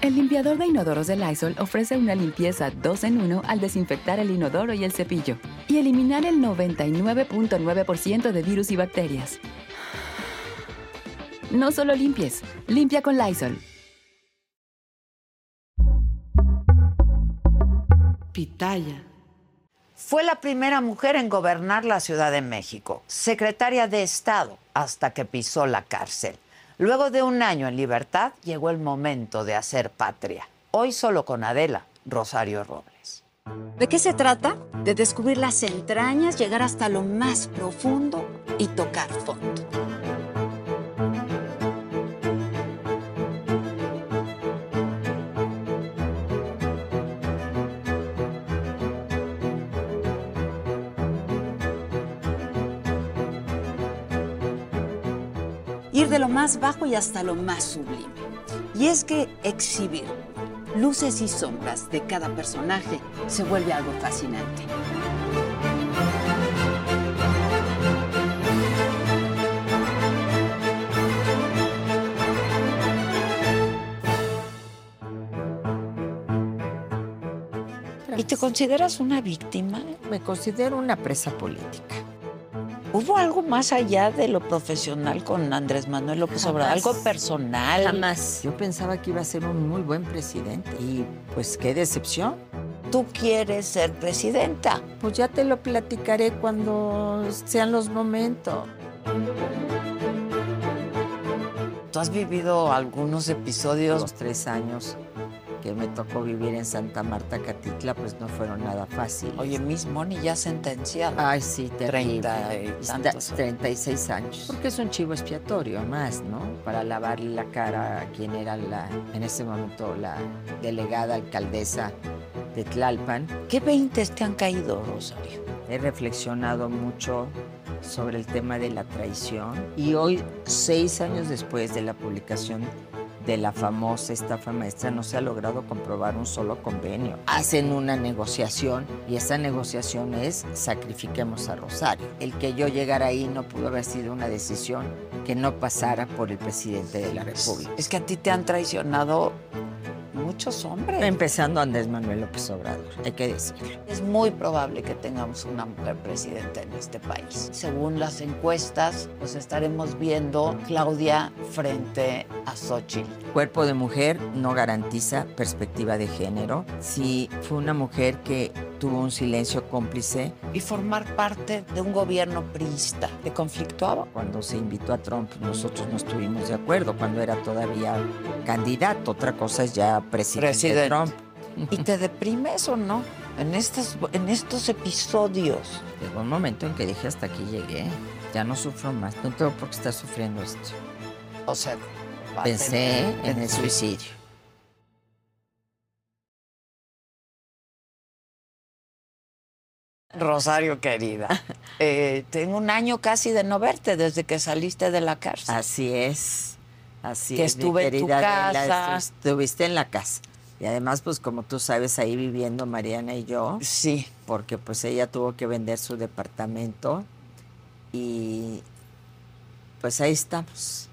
El limpiador de inodoros de Lysol ofrece una limpieza 2 en 1 al desinfectar el inodoro y el cepillo y eliminar el 99.9% de virus y bacterias. No solo limpies, limpia con Lysol. Pitaya. Fue la primera mujer en gobernar la Ciudad de México, secretaria de Estado, hasta que pisó la cárcel. Luego de un año en libertad, llegó el momento de hacer patria. Hoy solo con Adela, Rosario Robles. ¿De qué se trata? De descubrir las entrañas, llegar hasta lo más profundo y tocar fondo. Ir de lo más bajo y hasta lo más sublime. Y es que exhibir luces y sombras de cada personaje se vuelve algo fascinante. ¿Y te consideras una víctima? Me considero una presa política. ¿Hubo algo más allá de lo profesional con Andrés Manuel López Obrador? Jamás. ¿Algo personal? Jamás. Yo pensaba que iba a ser un muy buen presidente y pues qué decepción. Tú quieres ser presidenta. Pues ya te lo platicaré cuando sean los momentos. ¿Tú has vivido algunos episodios? Los tres años que me tocó vivir en Santa Marta, Catitla, pues no fueron nada fáciles. Oye, Miss Moni ya sentenciada. Ay, sí, terrible. Treinta y Está- tantos. 36 años. Porque es un chivo expiatorio más, ¿no? Para lavarle la cara a quien era la, en ese momento la delegada alcaldesa de Tlalpan. ¿Qué veintes te han caído, Rosario? He reflexionado mucho sobre el tema de la traición y hoy, seis años después de la publicación de la famosa estafa maestra, no se ha logrado comprobar un solo convenio. Hacen una negociación y esa negociación es sacrifiquemos a Rosario. El que yo llegara ahí no pudo haber sido una decisión que no pasara por el presidente de la República. Es que a ti te han traicionado muchos hombres. Empezando Andrés Manuel López Obrador, hay que decirlo. Es muy probable que tengamos una mujer presidenta en este país. Según las encuestas, pues estaremos viendo Claudia frente a Xochitl. Cuerpo de mujer no garantiza perspectiva de género. Si fue una mujer que tuvo un silencio cómplice Y formar parte de un gobierno priista. ¿Te conflictuaba? cuando se invitó a Trump, nosotros no estuvimos de acuerdo cuando era todavía candidato. Otra cosa es ya presidente, Presidente. Trump. ¿Y te deprimes o no? En estos, en estos episodios. Llegó un momento en que dije hasta aquí llegué. Ya no sufro más. No tengo por qué estar sufriendo esto. O sea, Pensé en el suicidio. Rosario querida, eh, tengo un año casi de no verte desde que saliste de la cárcel. Así es. Así Que es, mi estuve en tu Adela, casa. estu- Estuviste en la casa. Y además, pues como tú sabes, ahí viviendo Mariana y yo, Sí, porque pues ella tuvo que vender su departamento y pues ahí estamos.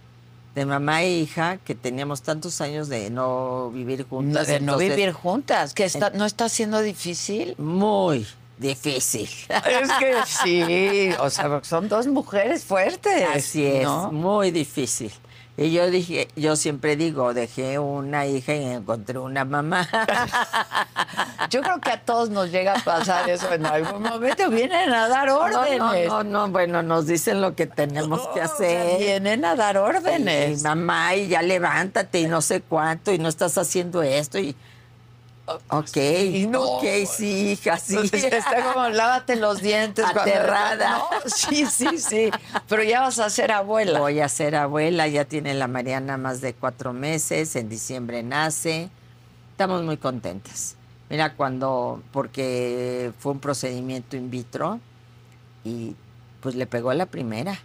De mamá e hija, que teníamos tantos años de no vivir no, juntas. de no vivir juntas, que está, no está siendo difícil. Muy difícil. Es que sí, o sea, son dos mujeres fuertes. Así es, ¿no? muy difícil. Y yo dije, yo siempre digo, dejé una hija y encontré una mamá. Yo creo que a todos nos llega a pasar eso en algún momento. Vienen a dar órdenes. no, no, no, bueno, nos dicen lo que tenemos que O sea, hacer. Vienen a dar Y, órdenes. mamá, y ya levántate y no sé cuánto, y no estás haciendo esto, y... Ok, no. ok, sí, hija, sí. Está como lávate los dientes. cuando- Aterrada. No, sí, sí, sí. Pero ya vas a ser abuela. Voy a ser abuela, ya tiene la Mariana más de cuatro meses, en diciembre nace. Estamos muy contentas. Mira, cuando, porque fue un procedimiento in vitro y pues le pegó a la primera.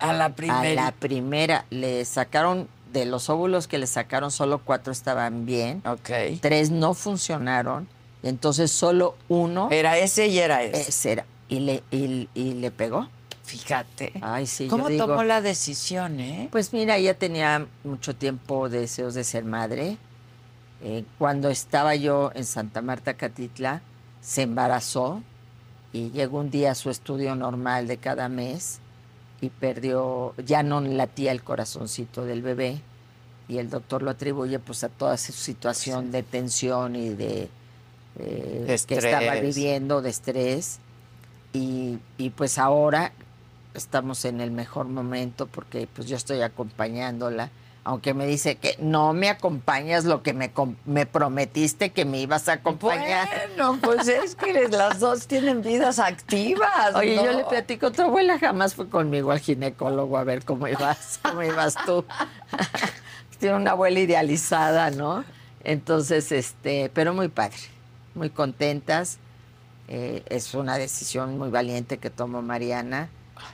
A la A primera. la primera. Le sacaron, de los óvulos que le sacaron, solo cuatro estaban bien, Ok. tres no funcionaron, entonces solo uno Era ese y era ese. ese era. Y le, y, y le pegó. Fíjate. Ay, sí, yo ¿Cómo digo- tomó la decisión, eh? Pues mira, ella tenía mucho tiempo deseos de ser madre. Eh, cuando estaba yo en Santa Marta, Catitla, se embarazó y llegó un día a su estudio normal de cada mes y perdió, ya no latía el corazoncito del bebé y el doctor lo atribuye pues a toda su situación de tensión y de, eh, De que estaba viviendo, de estrés. Y, y pues ahora estamos en el mejor momento porque pues yo estoy acompañándola, aunque me dice que no me acompañas lo que me, me prometiste que me ibas a acompañar. Bueno, pues es que las dos tienen vidas activas. Oye, ¿no? yo le platico, tu abuela jamás fue conmigo al ginecólogo a ver cómo ibas, cómo ibas tú. Tiene una abuela idealizada, ¿no? Entonces, este, pero muy padre, muy contentas. Eh, es una decisión muy valiente que tomó Mariana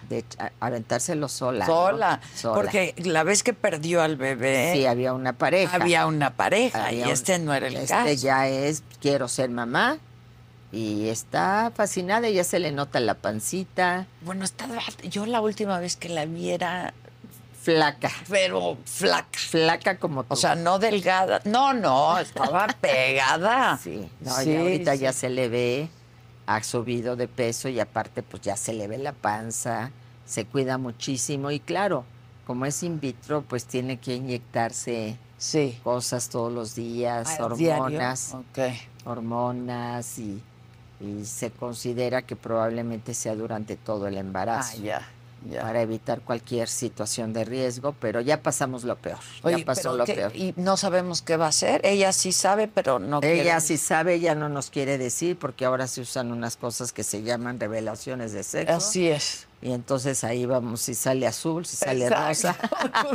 de aventárselo sola. ¿no? Sola, Sola. Porque la vez que perdió al bebé, sí había una pareja. había una pareja Había y un- este no era el este caso. ya es quiero ser mamá y está fascinada, ya se le nota la pancita, Bueno, está, yo la última vez que la vi era, flaca, pero flaca. flaca como tú. O sea, no delgada. No, no, estaba pegada. Sí, no, Sí, y ahorita sí. ya se le ve, ha subido de peso y aparte pues ya se le ve la panza, se cuida muchísimo y claro, como es in vitro pues tiene que inyectarse Sí. cosas todos los días, hormonas, Ok. hormonas y, y se considera que probablemente sea durante todo el Ah, embarazo. ya, ya. Para evitar cualquier situación de riesgo, pero ya pasamos lo peor. Oye, ya pasó lo ¿qué? peor. Y no sabemos qué va a hacer. Ella sí sabe, pero no Ella quiere. sí sabe, ella no nos quiere decir porque ahora se usan unas cosas que se llaman revelaciones de sexo. Así es. Y entonces ahí vamos, si sale azul, si sale rosa. Exacto.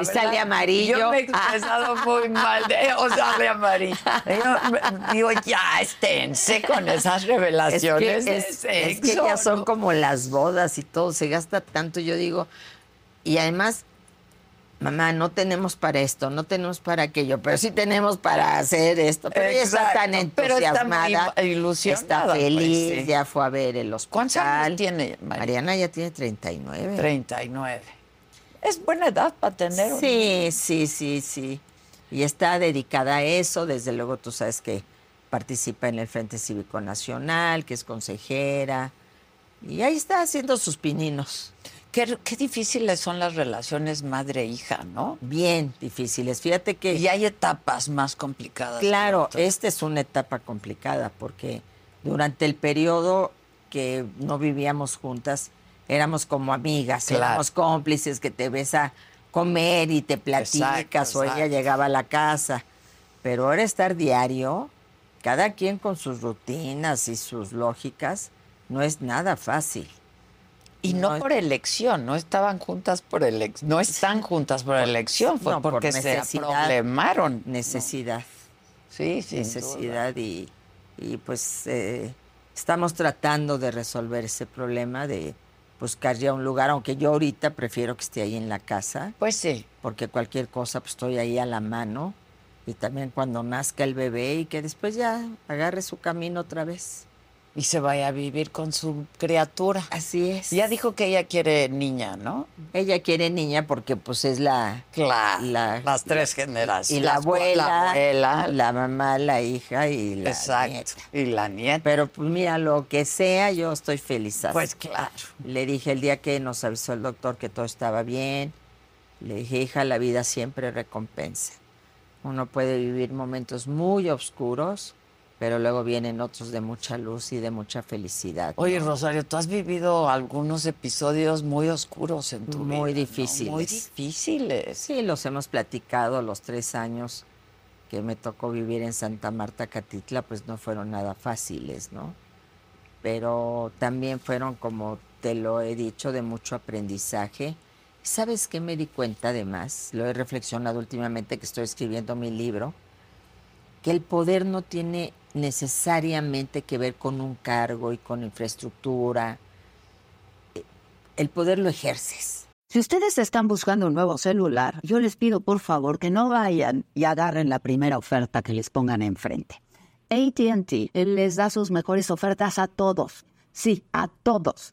Si sale amarillo. Yo me he expresado muy mal de o sale amarillo. Yo digo, ya esténse con esas Es revelaciones que, de es- es que ya son como las bodas y todo, se gasta tanto, yo digo. Y además, mamá, no tenemos para esto, no tenemos para aquello, pero sí tenemos para hacer esto. Pero ella está tan Exacto, pero entusiasmada, ilusionada, está pues, feliz, sí. ya fue a ver el hospital. ¿Cuántos años tiene? Mariana ya tiene 39. 39. Es buena edad para tener un- Sí, sí, sí, sí. Y está dedicada a eso. Desde luego tú sabes que participa en el Frente Cívico Nacional, que es consejera. Y ahí está haciendo sus pininos. Qué, qué difíciles son las relaciones madre-hija, ¿no? Bien difíciles. Fíjate que, Y hay etapas más complicadas. claro, esta es una etapa complicada porque durante el periodo que no vivíamos juntas, éramos como amigas, Claro. éramos cómplices que te ves a comer y te platicas Exacto, o ella llegaba a la casa. Pero ahora estar diario, cada quien con sus rutinas y sus lógicas, no es nada fácil. Y no, por elección, no estaban juntas por elección, no están juntas por elección, fue no, por porque se problemaron. Necesidad. Sí, sí. necesidad y, y, pues eh, estamos tratando de resolver ese problema de buscar ya un lugar, aunque yo ahorita prefiero que esté ahí en la casa, Pues sí. porque cualquier cosa pues estoy ahí a la mano y también cuando nazca el bebé y que después ya agarre su camino otra vez. Y se vaya a vivir con su criatura. Así es. Ya dijo que ella quiere niña, ¿no? Ella quiere niña porque pues es la Claro. La- las tres generaciones. y la abuela, La abuela. la mamá, la hija y la exacto. nieta. Y la nieta. Pero pues mira, lo que sea, yo estoy feliz. Pues claro. Le dije el día que nos avisó el doctor que todo estaba bien. Le dije, hija, la vida siempre recompensa. Uno puede vivir momentos muy oscuros, pero luego vienen otros de mucha luz y de mucha felicidad. Oye, Rosario, tú has vivido algunos episodios muy oscuros en tu vida. Muy ¿no? difíciles. Muy difíciles. Sí, los hemos platicado los tres años que me tocó vivir en Santa Marta, Catitla, pues no fueron nada fáciles, ¿no? Pero también fueron, como te lo he dicho, de mucho aprendizaje. ¿Sabes qué me di cuenta además? Lo he reflexionado últimamente que estoy escribiendo mi libro, que el poder no tiene necesariamente que ver con un cargo y con infraestructura. Eh, El poder lo ejerces. Si ustedes están buscando un nuevo celular, yo les pido por favor que no vayan y agarren la primera oferta que les pongan enfrente. ATT les da sus mejores ofertas a todos. Sí, a todos.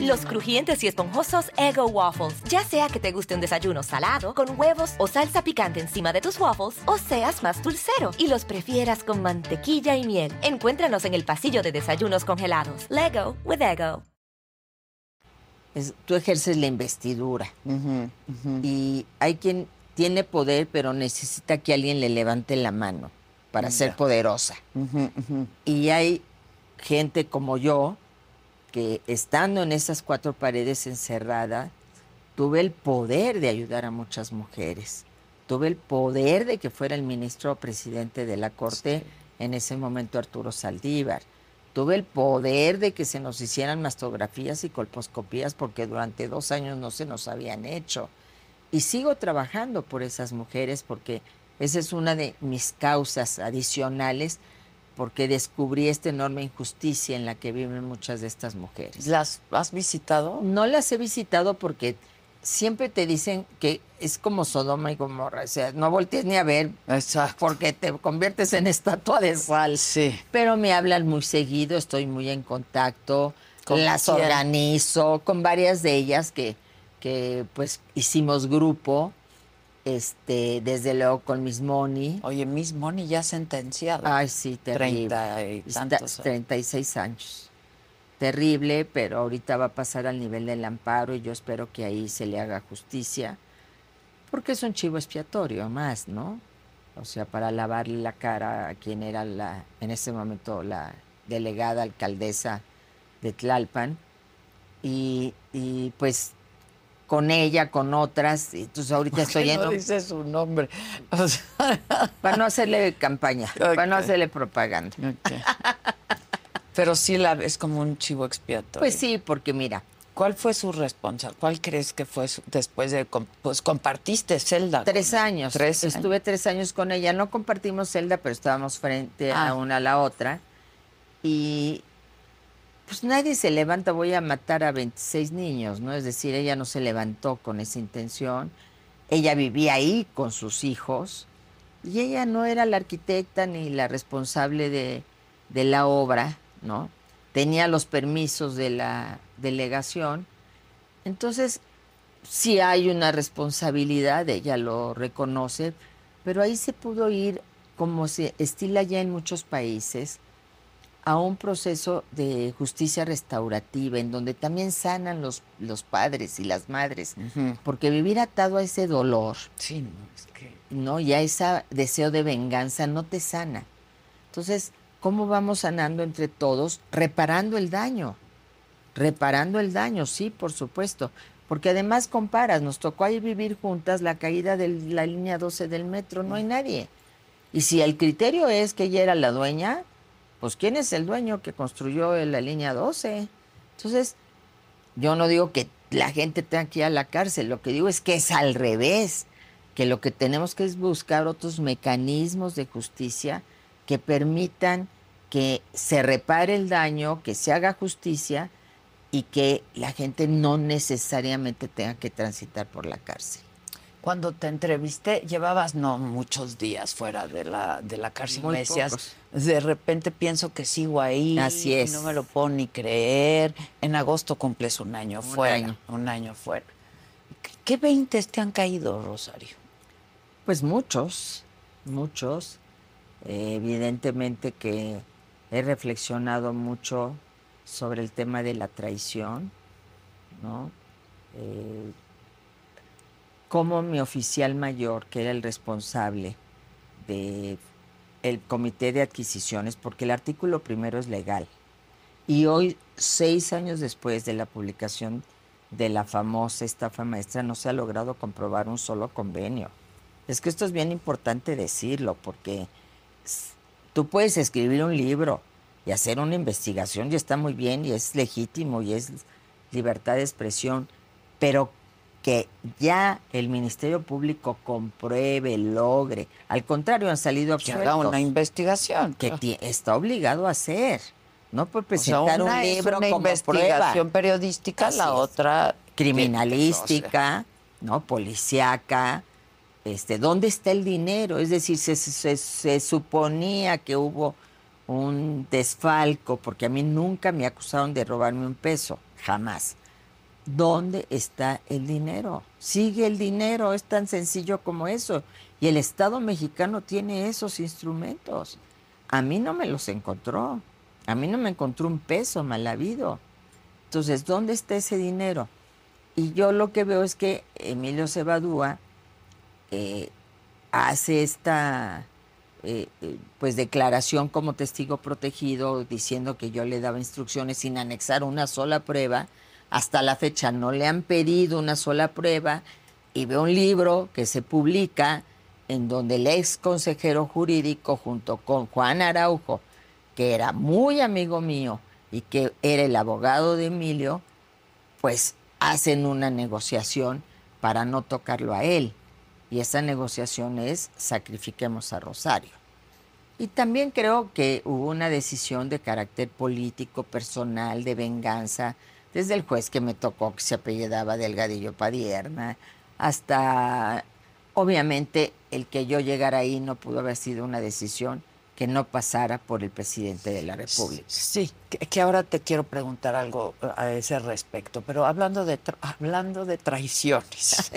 Los crujientes y esponjosos Ego Waffles. Ya sea que te guste un desayuno salado, con huevos o salsa picante encima de tus waffles, o seas más dulcero y los prefieras con mantequilla y miel. Encuéntranos en el pasillo de desayunos congelados. Lego with Ego. Es- tú ejerces la investidura. Y hay quien tiene poder, pero necesita que alguien le levante la mano para ser poderosa. Y hay gente como yo que estando en esas cuatro paredes encerrada, tuve el poder de ayudar a muchas mujeres. Tuve el poder de que fuera el ministro presidente de la Corte, en ese momento Arturo Saldívar. Tuve el poder de que se nos hicieran mastografías y colposcopías porque durante dos años no se nos habían hecho. Y sigo trabajando por esas mujeres porque esa es una de mis causas adicionales porque descubrí esta enorme injusticia en la que viven muchas de estas mujeres. ¿Las has visitado? No las he visitado porque siempre te dicen que es como Sodoma y Gomorra, o sea, no voltees ni a ver Exacto. porque te conviertes en estatua de sal. Sí. Pero me hablan muy seguido, estoy muy en contacto, ¿Con las quién? organizo con varias de ellas que, que pues hicimos grupo, este, desde luego con Miss Moni. Oye, Miss Moni ya sentenciada. Ay, sí, terrible. Treinta y Está- tantos. 36 años. Terrible, pero ahorita va a pasar al nivel del amparo y yo espero que ahí se le haga justicia, porque es un chivo expiatorio más, ¿no? O sea, para lavarle la cara a quien era la, en ese momento la delegada alcaldesa de Tlalpan. Y, y pues con ella, con otras, y entonces ahorita estoy no yendo dice su nombre. O sea, para no hacerle campaña, para no hacerle propaganda. Pero sí la ves como un chivo expiatorio. Pues sí, porque mira, ¿Cuál fue su responsabilidad? ¿Cuál crees que fue su- después de... Pues compartiste celda. tres con- años. Tres años. Estuve tres años con ella. No compartimos celda, pero estábamos frente Ah. a una a la otra. Y pues nadie se levanta, voy a matar a 26 niños, ¿no? Es decir, ella no se levantó con esa intención. Ella vivía ahí con sus hijos. Y ella no era la arquitecta ni la responsable de, de la obra, ¿no? Tenía los permisos de la delegación. Entonces, sí hay una responsabilidad, ella lo reconoce, pero ahí se pudo ir, como se estila ya en muchos países, a un proceso de justicia restaurativa, en donde también sanan los, los padres y las madres, porque vivir atado a ese dolor, Sí, no, es que... ¿no? Y a ese deseo de venganza no te sana. Entonces, ¿cómo vamos sanando entre todos? Reparando el daño, reparando el daño, sí, por supuesto. Porque además comparas, nos tocó ahí vivir juntas la caída de la línea 12 del metro, no hay nadie. Y si el criterio es que ella era la dueña, pues ¿quién es el dueño que construyó la línea 12? Entonces, yo no digo que la gente tenga que ir a la cárcel, lo que digo es que es al revés, que lo que tenemos que es buscar otros mecanismos de justicia que permitan que se repare el daño, que se haga justicia y que la gente no necesariamente tenga que transitar por la cárcel. Cuando te entrevisté, llevabas no muchos días fuera de la, de la cárcel. Muy me decías, pocos. de repente pienso que sigo ahí. Así es. No me lo puedo ni creer. En agosto cumples un año Un fuera. año. Un año fuera. ¿Qué- ¿Qué veintes te han caído, Rosario? Pues muchos, muchos. Eh, evidentemente que he reflexionado mucho sobre el tema de la traición, ¿no? Eh, cómo mi oficial mayor, que era el responsable de el comité de adquisiciones, porque el artículo primero es legal, y hoy, seis años después de la publicación de la famosa estafa maestra, no se ha logrado comprobar un solo convenio. Es que esto es bien importante decirlo, porque tú puedes escribir un libro y hacer una investigación y está muy bien y es legítimo y es libertad de expresión, pero que ya el Ministerio Público compruebe, logre. Al contrario, han salido Que absueltos. haga una investigación. que está obligado a hacer. No por O sea, presentar una un es libro una como investigación prueba periodística, Así la es. otra criminalística, ¿no? Policiaca. Este, ¿Dónde está el dinero? Es decir, se, se- se suponía que hubo un desfalco, porque a mí nunca me acusaron de robarme un peso, jamás. ¿Dónde está el dinero? Sigue el dinero, es tan sencillo como eso. Y el Estado mexicano tiene esos instrumentos. A mí no me los encontró. A mí no me encontró un peso mal habido. Entonces, ¿dónde está ese dinero? Y yo lo que veo es que Emilio Cebadúa eh, hace esta eh, eh, pues declaración como testigo protegido diciendo que yo le daba instrucciones sin anexar una sola prueba. Hasta la fecha no le han pedido una sola prueba y veo un libro que se publica en donde el ex consejero jurídico junto con Juan Araujo, que era muy amigo mío y que era el abogado de Emilio, pues hacen una negociación para no tocarlo a él. Y esa negociación es sacrifiquemos a Rosario. Y también creo que hubo una decisión de carácter político, personal, de venganza, desde el juez que me tocó, que se apellidaba Delgadillo Padierna, hasta, obviamente, el que yo llegara ahí no pudo haber sido una decisión que no pasara por el presidente de la República. Sí, que, que ahora te quiero preguntar algo a ese respecto, pero hablando de tra- hablando de traiciones.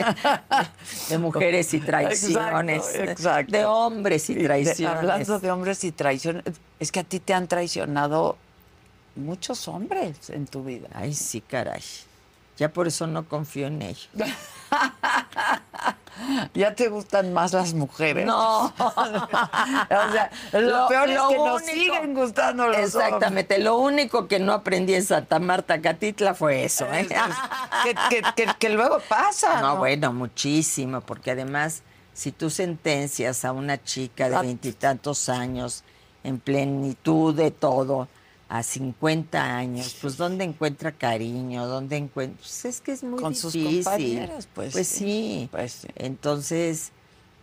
de mujeres y traiciones, Exacto, exacto. de hombres y De- traiciones. hablando de hombres y traiciones, es que a ti te han traicionado muchos hombres en tu vida. Ay, sí, caray. Ya por eso no confío en ellos. Ya te gustan más las mujeres. No. o sea, lo, Lo- peor lo es que nos único- siguen gustando los hombres. Exactamente. Lo único que no aprendí en Santa Marta Catitla fue eso. ¿eh? que, que- que- que luego pasa. No, bueno, muchísimo, porque además, si tú sentencias a una chica de Ah. veintitantos años, en plenitud de todo, a 50 años, pues ¿dónde encuentra cariño? ¿Dónde encuentra? Pues es que es muy Con sus compañeras, pues, Pues sí. Pues sí. Entonces,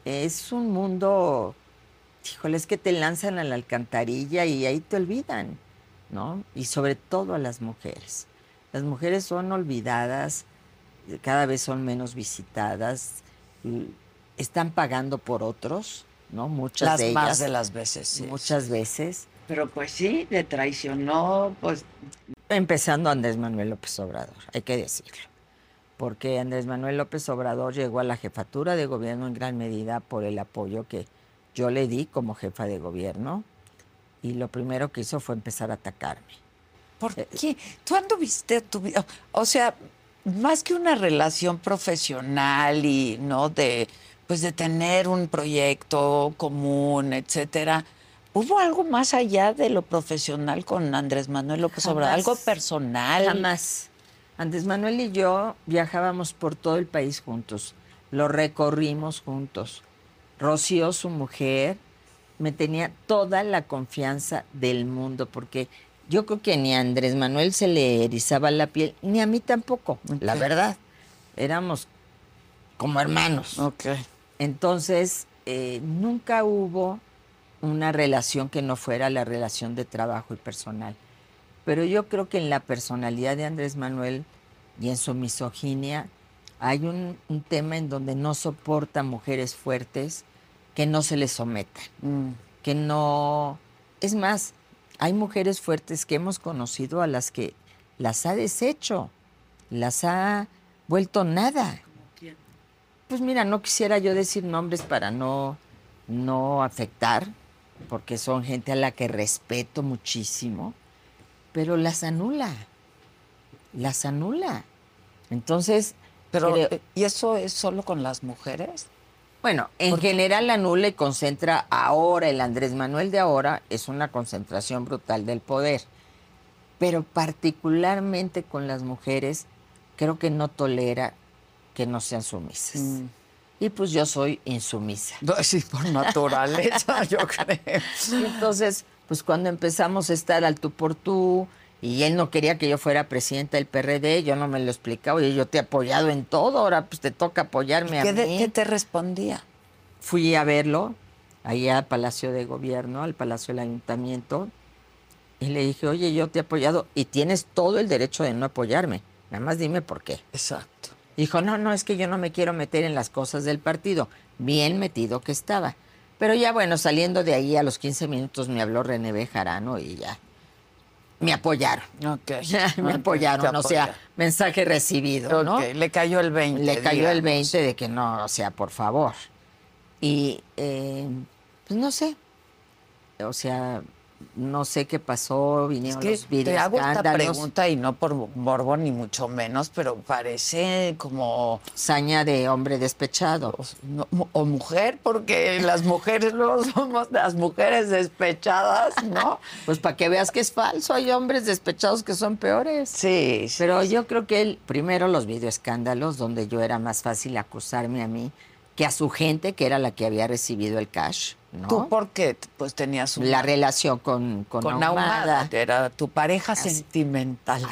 es un mundo, híjole, es que te lanzan a la alcantarilla y ahí te olvidan, ¿no? Y sobre todo a las mujeres. Las mujeres son olvidadas, cada vez son menos visitadas, están pagando por otros, ¿no? Muchas Las de más ellas. de las veces, sí. Muchas veces. Pero pues sí, le traicionó, pues Empezando Andrés Manuel López Obrador, hay que decirlo. Porque Andrés Manuel López Obrador llegó a la jefatura de gobierno en gran medida por el apoyo que yo le di como jefa de gobierno. Y lo primero que hizo fue empezar a atacarme. ¿Por qué? ¿Tú anduviste tu vida? O sea, más que una relación profesional y, ¿no? De, pues de tener un proyecto común, etcétera, ¿Hubo algo más allá de lo profesional con Andrés Manuel López Obrador? ¿Algo personal? Jamás. Andrés Manuel y yo viajábamos por todo el país juntos. Lo recorrimos juntos. Rocío, su mujer, me tenía toda la confianza del mundo, porque yo creo que ni a Andrés Manuel se le erizaba la piel, ni a mí tampoco, la verdad. Éramos como hermanos. Ok. Entonces, eh, nunca hubo una relación que no fuera la relación de trabajo y personal. Pero yo creo que en la personalidad de Andrés Manuel y en su misoginia hay un, un tema en donde no soporta mujeres fuertes que no se les sometan, Mm. que no... Es más, hay mujeres fuertes que hemos conocido a las que las ha deshecho, las ha vuelto nada. Pues mira, no quisiera yo decir nombres para no, no afectar, porque son gente a la que respeto muchísimo, pero las anula, las anula. Entonces, Pero, creo- ¿y eso es solo con las mujeres? bueno, en general anula y concentra ahora, el Andrés Manuel de ahora es una concentración brutal del poder, pero particularmente con las mujeres, creo que no tolera que no sean sumisas. Mm. Y pues yo soy insumisa. Sí, por naturaleza, yo creo. Y entonces, pues cuando empezamos a estar al tú por tú, y él no quería que yo fuera presidenta del PRD, yo no me lo explicaba, oye, yo te he apoyado en todo, ahora pues te toca apoyarme a ¿Qué, de- mí. qué te respondía? Fui a verlo, ahí al Palacio de Gobierno, al Palacio del Ayuntamiento, y le dije, oye, yo te he apoyado y tienes todo el derecho de no apoyarme, nada más dime por qué. Exacto. Dijo, no, no, es que yo no me quiero meter en las cosas del partido. Bien metido que estaba. Pero ya bueno, saliendo de ahí a los 15 minutos me habló René Bejarano y ya. Me apoyaron. Ok. me apoyaron, o sea, mensaje recibido, ¿no? Le cayó el 20. Le cayó el digamos. 20 de que no, o sea, por favor. Y, eh, pues no sé. O sea, no sé qué pasó, Es vinieron que los te hago esta pregunta y no por morbo ni mucho menos, pero parece como Saña de hombre despechado. o, no- o mujer, porque las mujeres luego somos las mujeres despechadas, ¿no? Pues para que veas que es falso, hay hombres despechados que son peores. Sí, sí. Pero yo creo que él, primero los videoescándalos, donde yo era más fácil acusarme a mí que a su gente, que era la que había recibido el cash, ¿no? ¿Tú por qué? Pues tenías una La relación con, con, con Ahumada. Ahumada. Era tu pareja sentimental.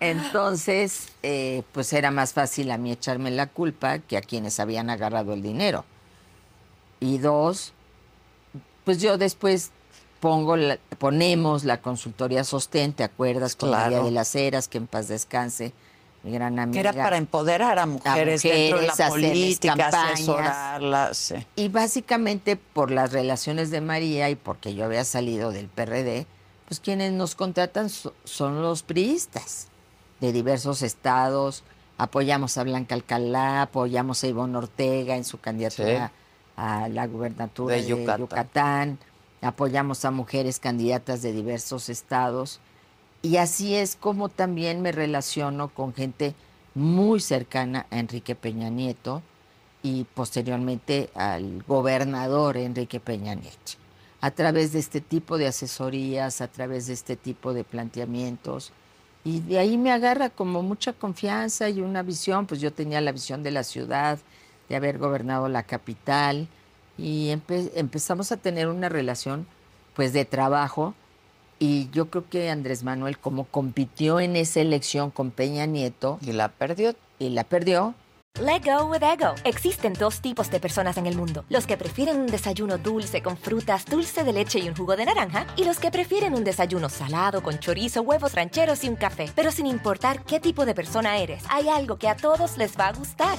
Entonces, eh, pues era más fácil a mí echarme la culpa que a quienes habían agarrado el dinero. Y dos, pues yo después pongo la- ponemos la consultoría Sostén, ¿te acuerdas? Con Claro. María de las Heras, que en paz descanse, mi gran amiga. Que era para empoderar a mujeres, dentro de la mujeres, política, campañas. asesorarlas. Y básicamente por las relaciones de María y porque yo había salido del PRD, pues quienes nos contratan so- son los priistas de diversos estados. Apoyamos a Blanca Alcalá, apoyamos a Ivonne Ortega en su candidatura a la gubernatura De de, Yucatán. Yucatán. Apoyamos a mujeres candidatas de diversos estados. Y así es como también me relaciono con gente muy cercana a Enrique Peña Nieto y posteriormente al gobernador Enrique Peña Nieto. A través de este tipo de asesorías, a través de este tipo de planteamientos. Y de ahí me agarra como mucha confianza y una visión, pues yo tenía la visión de la ciudad, de haber gobernado la capital y empe- empezamos a tener una relación pues de trabajo y yo creo que Andrés Manuel como compitió en esa elección con Peña Nieto Y la perdió. y la perdió, Let go with ego. Existen dos tipos de personas en el mundo: los que prefieren un desayuno dulce con frutas, dulce de leche y un jugo de naranja, y los que prefieren un desayuno salado con chorizo, huevos rancheros y un café. Pero sin importar qué tipo de persona eres, hay algo que a todos les va a gustar.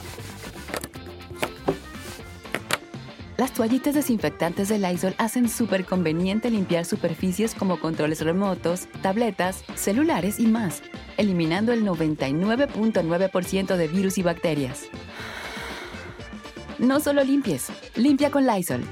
Las toallitas desinfectantes de Lysol hacen súper conveniente limpiar superficies como controles remotos, tabletas, celulares y más, eliminando el 99.9% de virus y bacterias. No solo limpies, limpia con Lysol.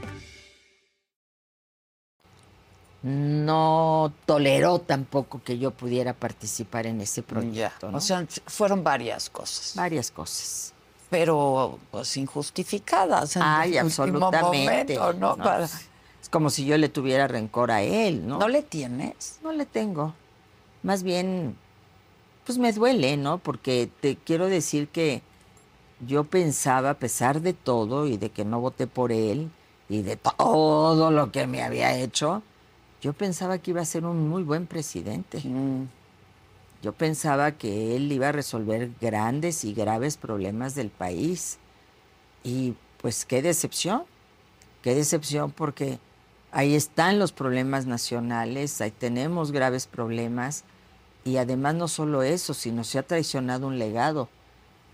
No toleró tampoco que yo pudiera participar en ese proyecto. ¿no? O sea, fueron varias cosas. Varias cosas. Pero pues injustificadas en Ay, el absolutamente. momento, ¿no? No, Para- Es como si yo le tuviera rencor a él, ¿no? ¿No le tienes? No le tengo. Más bien, pues me duele, ¿no? Porque te quiero decir que yo pensaba, a pesar de todo y de que no voté por él y de todo lo que me había hecho, yo pensaba que iba a ser un muy buen presidente. Mm. Yo pensaba que él iba a resolver grandes y graves problemas del país. Y pues qué decepción, qué decepción porque ahí están los problemas nacionales, ahí tenemos graves problemas y además no solo eso, sino se ha traicionado un legado,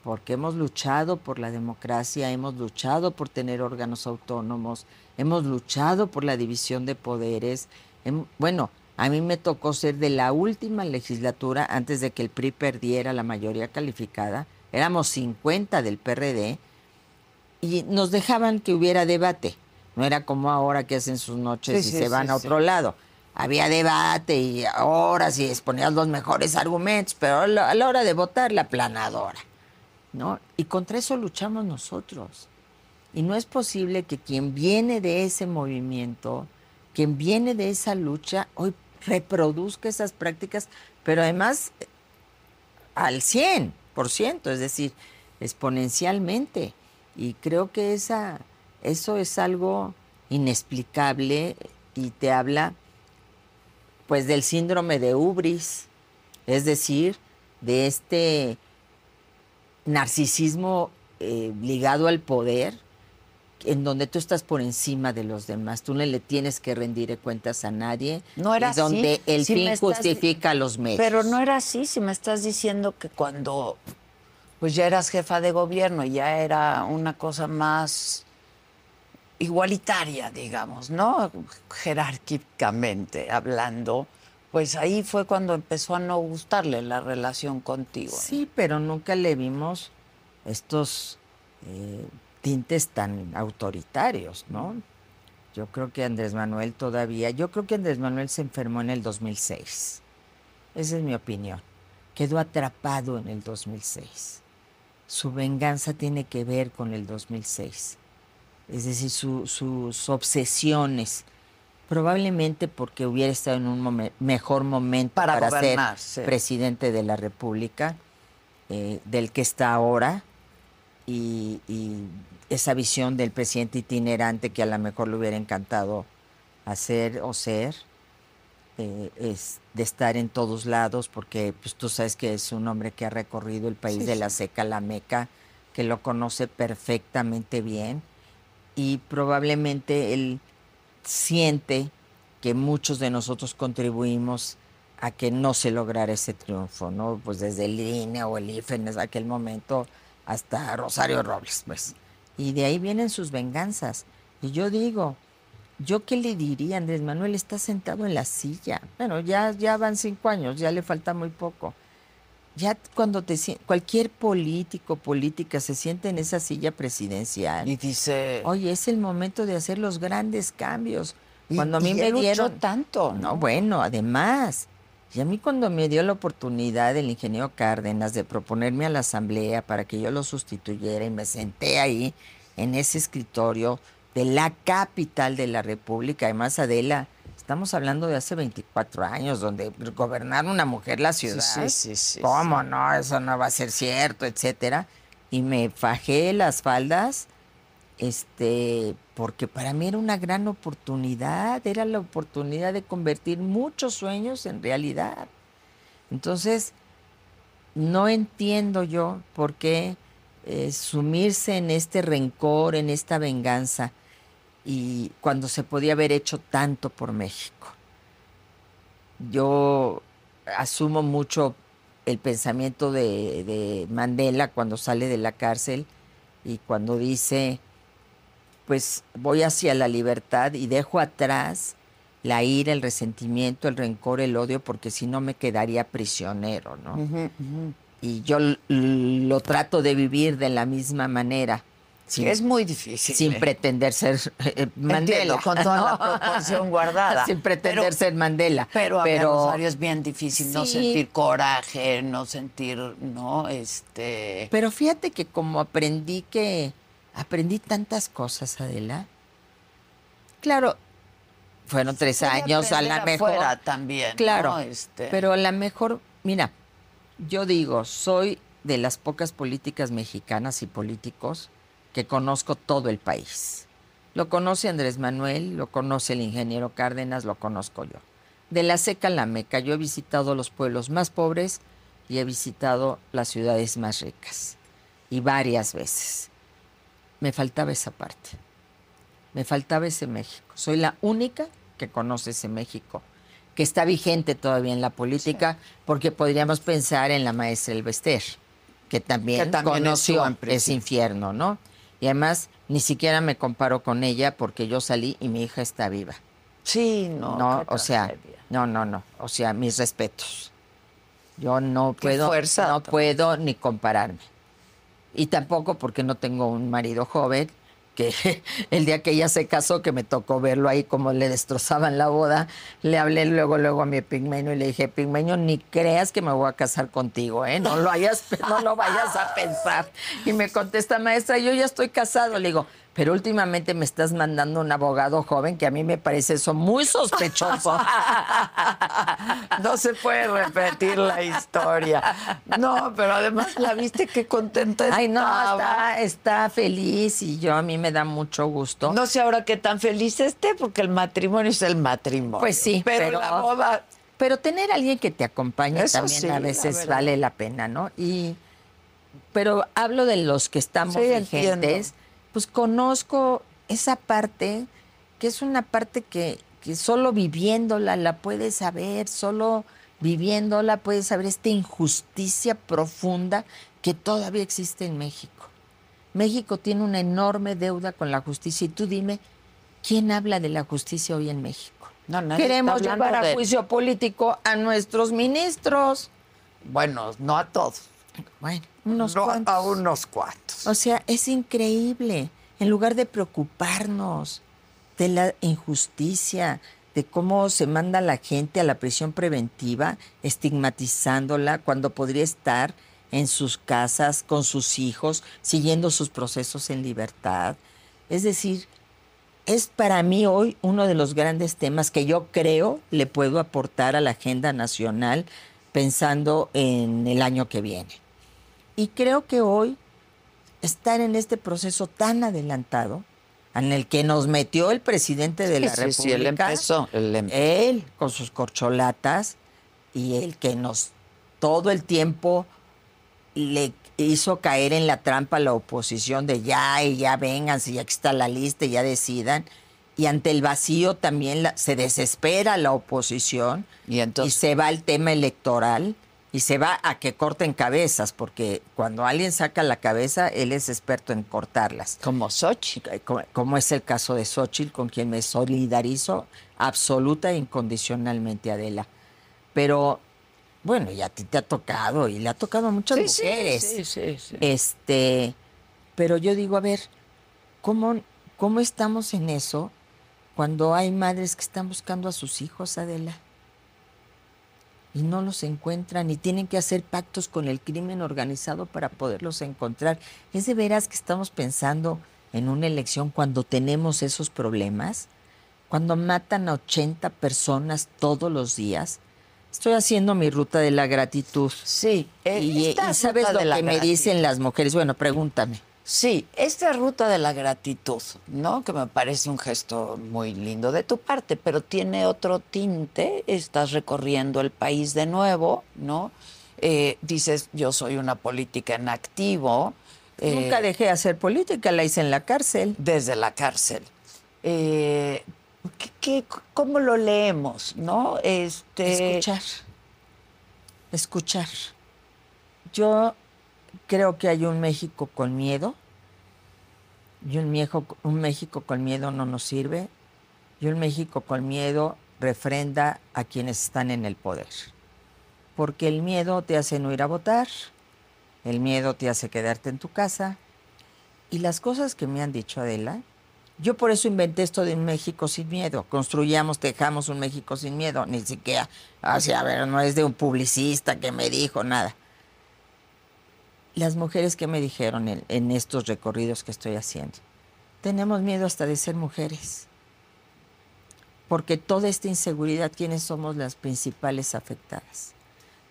porque hemos luchado por la democracia, hemos luchado por tener órganos autónomos, hemos luchado por la división de poderes. Bueno, a mí me tocó ser de la última legislatura antes de que el PRI perdiera la mayoría calificada, éramos 50 del PRD y nos dejaban que hubiera debate. No era como ahora que hacen sus noches Sí, y sí, se van sí, a otro lado. Había debate y horas y exponías los mejores argumentos, pero a la, a la hora de votar la planadora. ¿no? Y contra eso luchamos nosotros. Y no es posible que quien viene de ese movimiento, quien viene de esa lucha, hoy reproduzca esas prácticas, pero además eh, al 100%, es decir, exponencialmente. Y creo que esa, eso es algo inexplicable y te habla pues del síndrome de Ubris, es decir, de este narcisismo eh, ligado al poder, en donde tú estás por encima de los demás, tú no le tienes que rendir cuentas a nadie, No era y donde así. el fin estás- justifica los medios. Pero no era así, si me estás diciendo que cuando pues ya eras jefa de gobierno, ya era una cosa más igualitaria, digamos, ¿no? Jerárquicamente hablando, pues ahí fue cuando empezó a no gustarle la relación contigo. Sí, pero nunca le vimos estos eh, tintes tan autoritarios, ¿no? Yo creo que Andrés Manuel todavía, yo creo que Andrés Manuel se enfermó en el 2006. Esa es mi opinión. Quedó atrapado en el 2006. Su venganza tiene que ver con el 2006. Es decir, su- sus obsesiones. Probablemente porque hubiera estado en un momen- mejor momento Para ser sí. presidente de la República, eh, del que está ahora, y, y esa visión del presidente itinerante que a lo mejor le hubiera encantado hacer o ser, eh, es de estar en todos lados, porque pues, tú sabes que es un hombre que ha recorrido el país Sí, de la seca a la meca, que lo conoce perfectamente bien, y probablemente él siente que muchos de nosotros contribuimos a que no se lograra ese triunfo, ¿no? Pues desde el INE o el IFE en aquel momento hasta Rosario Robles, pues. Y de ahí vienen sus venganzas. Y yo digo, ¿yo qué le diría? Andrés Manuel está sentado en la silla. Bueno, ya, ya van cinco años, ya le falta muy poco. Ya cuando te cualquier político, política se siente en esa silla presidencial. Y dice, Oye, es el momento de hacer los grandes cambios. Y- Cuando a mí y me dieron tanto, ¿no? No, bueno, además. Y a mí cuando me dio la oportunidad el ingeniero Cárdenas de proponerme a la asamblea para que yo lo sustituyera y me senté ahí en ese escritorio de la capital de la República, además Adela, estamos hablando de hace 24 años, donde gobernar una mujer la ciudad. sí, sí, sí, ¿Cómo no? Eso no va a ser cierto, etcétera. Y me fajé las faldas, este, porque para mí era una gran oportunidad, era la oportunidad de convertir muchos sueños en realidad. Entonces, no entiendo yo por qué eh, sumirse en este rencor, en esta venganza, y cuando se podía haber hecho tanto por México. Yo asumo mucho el pensamiento de, de Mandela cuando sale de la cárcel y cuando dice pues voy hacia la libertad y dejo atrás la ira, el resentimiento, el rencor, el odio, porque si no me quedaría prisionero, ¿no? Y yo lo trato de vivir de la misma manera. Sin, es muy difícil. sin ¿eh? pretender ser eh, Mandela. Entiendo, con toda la proporción guardada. sin pretender Pero- ser Mandela. Pero, a pero Rosario, es bien difícil no sentir coraje, no sentir, no, este... Pero fíjate que como aprendí que aprendí tantas cosas, Adela. Claro, fueron tres años a la mejor. afuera también, Claro, ¿no? Este- pero a la mejor, mira, yo digo, soy de las pocas políticas mexicanas y políticos que conozco todo el país. Lo conoce Andrés Manuel, lo conoce el ingeniero Cárdenas, lo conozco yo. De la seca a la meca, yo he visitado los pueblos más pobres y he visitado las ciudades más ricas. Y varias veces. Me faltaba esa parte. Me faltaba ese México. Soy la única que conoce ese México, que está vigente todavía en la política, porque podríamos pensar en la maestra Elvester, que también, Que también conoció en ese infierno, ¿no? Y además ni siquiera me comparo con ella porque yo salí y mi hija está viva. Sí, no. No, o sea, tragedia. no, no, no. O sea, mis respetos. Yo no Qué puedo, fuerza no puedo ni compararme. Y tampoco porque no tengo un marido joven, que el día que ella se casó, que me tocó verlo ahí como le destrozaban la boda, le hablé luego, luego a mi pigmeño y le dije, pigmeño, ni creas que me voy a casar contigo, ¿eh? No lo, hayas, no lo vayas a pensar. Y me contesta, maestra, yo ya estoy casado. Le digo, pero últimamente me estás mandando un abogado joven que a mí me parece eso muy sospechoso. No se puede repetir la historia. No, pero además la viste qué contenta Ay, no, está, está feliz y yo a mí me da mucho gusto. No sé ahora qué tan feliz esté, porque el matrimonio es el matrimonio. Pues sí, pero, pero- la boda. Pero tener a alguien que te acompañe Eso también sí, a veces vale la pena, ¿no? Y pero hablo de los que estamos Sí, vigentes, entiendo. Pues conozco esa parte que es una parte que, que solo viviéndola la puedes saber, solo viviéndola puedes saber esta injusticia profunda que todavía existe en México. México tiene una enorme deuda con la justicia y tú dime, ¿quién habla de la justicia hoy en México? No, nadie Queremos llevar a de- juicio político a nuestros ministros. Bueno, no a todos. Bueno, unos no cuantos. a unos cuantos. O sea, es increíble. En lugar de preocuparnos de la injusticia, de cómo se manda a la gente a la prisión preventiva, estigmatizándola cuando podría estar en sus casas con sus hijos, siguiendo sus procesos en libertad. Es decir, es para mí hoy uno de los grandes temas que yo creo le puedo aportar a la agenda nacional pensando en el año que viene. Y creo que hoy estar en este proceso tan adelantado, en el que nos metió el presidente de la Sí, sí, sí, él República, empezó, él empezó. él con sus corcholatas y el que nos todo el tiempo le hizo caer en la trampa a la oposición de ya y ya vengan, si ya aquí está la lista y ya decidan. Y ante el vacío también la- se desespera la oposición Y entonces- se va al tema electoral y se va a que corten cabezas, porque cuando alguien saca la cabeza, él es experto en cortarlas. Como Xochitl. Como, como es el caso de Xochitl, con quien me solidarizo absoluta e incondicionalmente, Adela. Pero, bueno, y a ti te ha tocado, y le ha tocado a muchas sí, mujeres. sí, sí, sí. Este, pero yo digo, a ver, ¿cómo, ¿cómo estamos en eso cuando hay madres que están buscando a sus hijos, Adela? Y no los encuentran y tienen que hacer pactos con el crimen organizado para poderlos encontrar. ¿Es de veras que estamos pensando en una elección cuando tenemos esos problemas? Cuando matan a 80 personas todos los días. Estoy haciendo mi ruta de la gratitud. Sí, eh, Y, esta y sabes lo que me gratitud. dicen las mujeres. Bueno, pregúntame. Sí, esta ruta de la gratitud, ¿no? Que me parece un gesto muy lindo de tu parte, pero tiene otro tinte. Estás recorriendo el país de nuevo, ¿no? Eh, dices, yo soy una política en activo. eh, Nunca dejé de hacer política, la hice en la cárcel. desde la cárcel. Eh, ¿qué- qué- cómo lo leemos, no? Este, Escuchar. Escuchar. Yo creo que hay un México con miedo Y un, un México con miedo no nos sirve. Y un México con miedo refrenda a quienes están en el poder. Porque el miedo te hace no ir a votar, el miedo te hace quedarte en tu casa. Y las cosas que me han dicho Adela, yo por eso inventé esto de un México sin miedo. Construyamos, dejamos un México sin miedo. Ni siquiera, así, a ver, no es de un publicista que me dijo nada. Las mujeres que me dijeron en, en estos recorridos que estoy haciendo, tenemos miedo hasta de ser mujeres. Porque toda esta inseguridad, ¿quiénes somos las principales afectadas?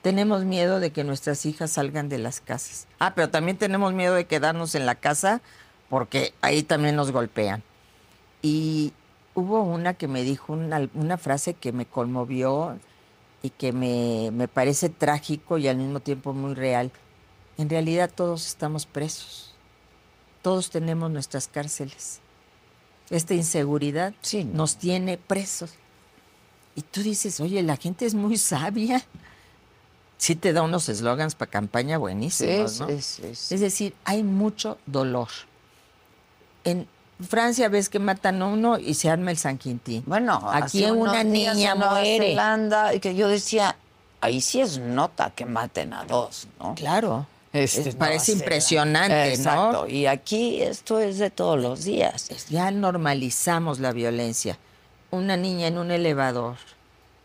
Tenemos miedo de que nuestras hijas salgan de las casas. Ah, pero también tenemos miedo de quedarnos en la casa porque ahí también nos golpean. Y hubo una que me dijo una, una frase que me conmovió y que me, me parece trágico y al mismo tiempo muy real. En realidad todos estamos presos. Todos tenemos nuestras cárceles. Esta inseguridad Sí, nos tiene presos. Y tú dices, oye, la gente es muy sabia. Sí te da unos eslogans para campaña buenísimos, Sí, ¿no? Es decir, hay mucho dolor. En Francia ves que matan a uno y se arma el San Quintín. Bueno, aquí una niña muere. Zelanda, que yo decía, ahí sí es nota que maten a dos, ¿no? Claro. Este, Es- parece impresionante, Exacto. ¿no? Y aquí esto es de todos los días. Ya normalizamos la violencia. Una niña en un elevador,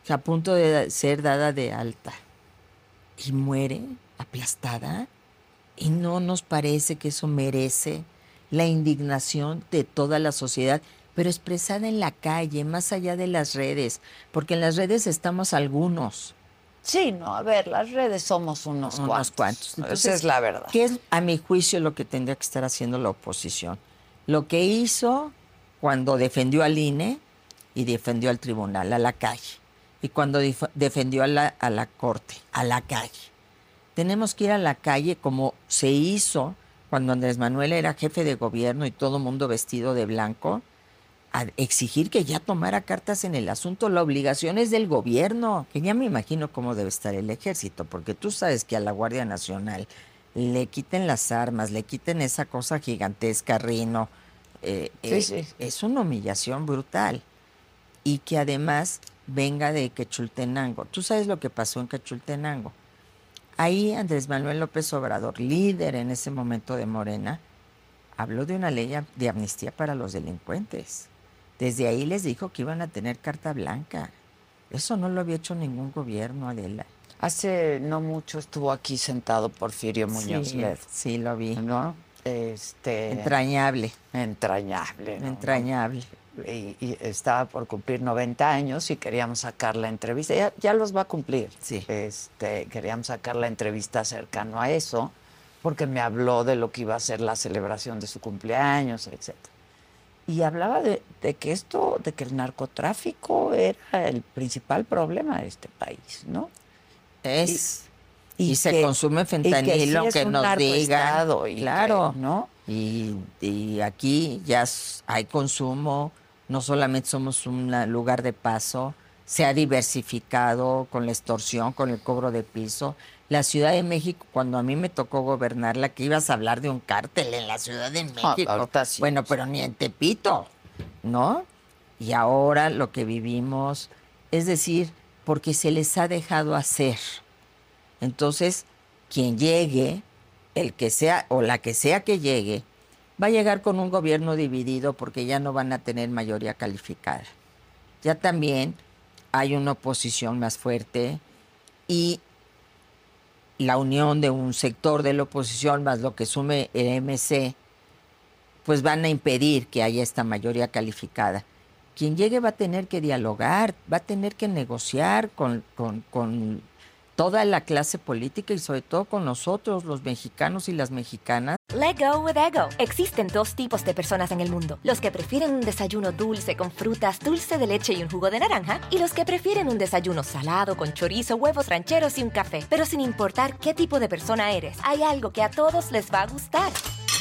a punto de ser dada de alta, y muere aplastada, y no nos parece que eso merece la indignación de toda la sociedad, pero expresada en la calle, más allá de las redes, porque en las redes estamos algunos. Sí, no, a ver, las redes somos unos, unos cuantos. cuantos. Esa es la verdad. ¿Qué es, a mi juicio, lo que tendría que estar haciendo la oposición? Lo que hizo cuando defendió al INE y defendió al tribunal, a la calle. Y cuando defendió a la, a la corte, a la calle. Tenemos que ir a la calle como se hizo cuando Andrés Manuel era jefe de gobierno y todo mundo vestido de blanco, a exigir que ya tomara cartas en el asunto. La obligación es del gobierno, que ya me imagino cómo debe estar el ejército, porque tú sabes que a la Guardia Nacional le quiten las armas, le quiten esa cosa gigantesca, Rino. eh, Sí, eh, sí. Es una humillación brutal. Y que además venga de Quechultenango. Tú sabes lo que pasó en Quechultenango. Ahí Andrés Manuel López Obrador, líder en ese momento de Morena, habló de una ley de amnistía para los delincuentes. Desde ahí les dijo que iban a tener carta blanca. Eso no lo había hecho ningún gobierno, Adela. Hace no mucho estuvo aquí sentado Porfirio Muñoz sí, sí, lo vi. ¿no? Este, Entrañable, entrañable. ¿no? entrañable. Y, y estaba por cumplir 90 años y queríamos sacar la entrevista. Ya, ya los va a cumplir. Sí. Este, queríamos sacar la entrevista cercano a eso, porque me habló de lo que iba a ser la celebración de su cumpleaños, etc. Y hablaba de, de que esto, de que el narcotráfico era el principal problema de este país, ¿no? Es. Y, y se que- consume y que fentanilo, sí es que, un nos digan. y que, claro. ¿no? Y, y aquí ya hay consumo, no solamente somos un lugar de paso, se ha diversificado con la extorsión, con el cobro de piso. La Ciudad de México, cuando a mí me tocó gobernarla, que ibas a hablar de un cártel en la Ciudad de México. Ah, sí. Bueno, pero ni en Tepito, ¿no? Y ahora lo que vivimos, es decir, porque se les ha dejado hacer. Entonces, quien llegue, el que sea o la que sea que llegue, va a llegar con un gobierno dividido porque ya no van a tener mayoría calificada. Ya también hay una oposición más fuerte y la unión de un sector de la oposición más lo que sume el MC, pues van a impedir que haya esta mayoría calificada. Quien llegue va a tener que dialogar, va a tener que negociar con, con, con toda la clase política y sobre todo con nosotros, los mexicanos y las mexicanas. Let go with ego. Existen dos tipos de personas en el mundo: los que prefieren un desayuno dulce con frutas, dulce de leche y un jugo de naranja, y los que prefieren un desayuno salado con chorizo, huevos rancheros y un café. Pero sin importar qué tipo de persona eres, hay algo que a todos les va a gustar.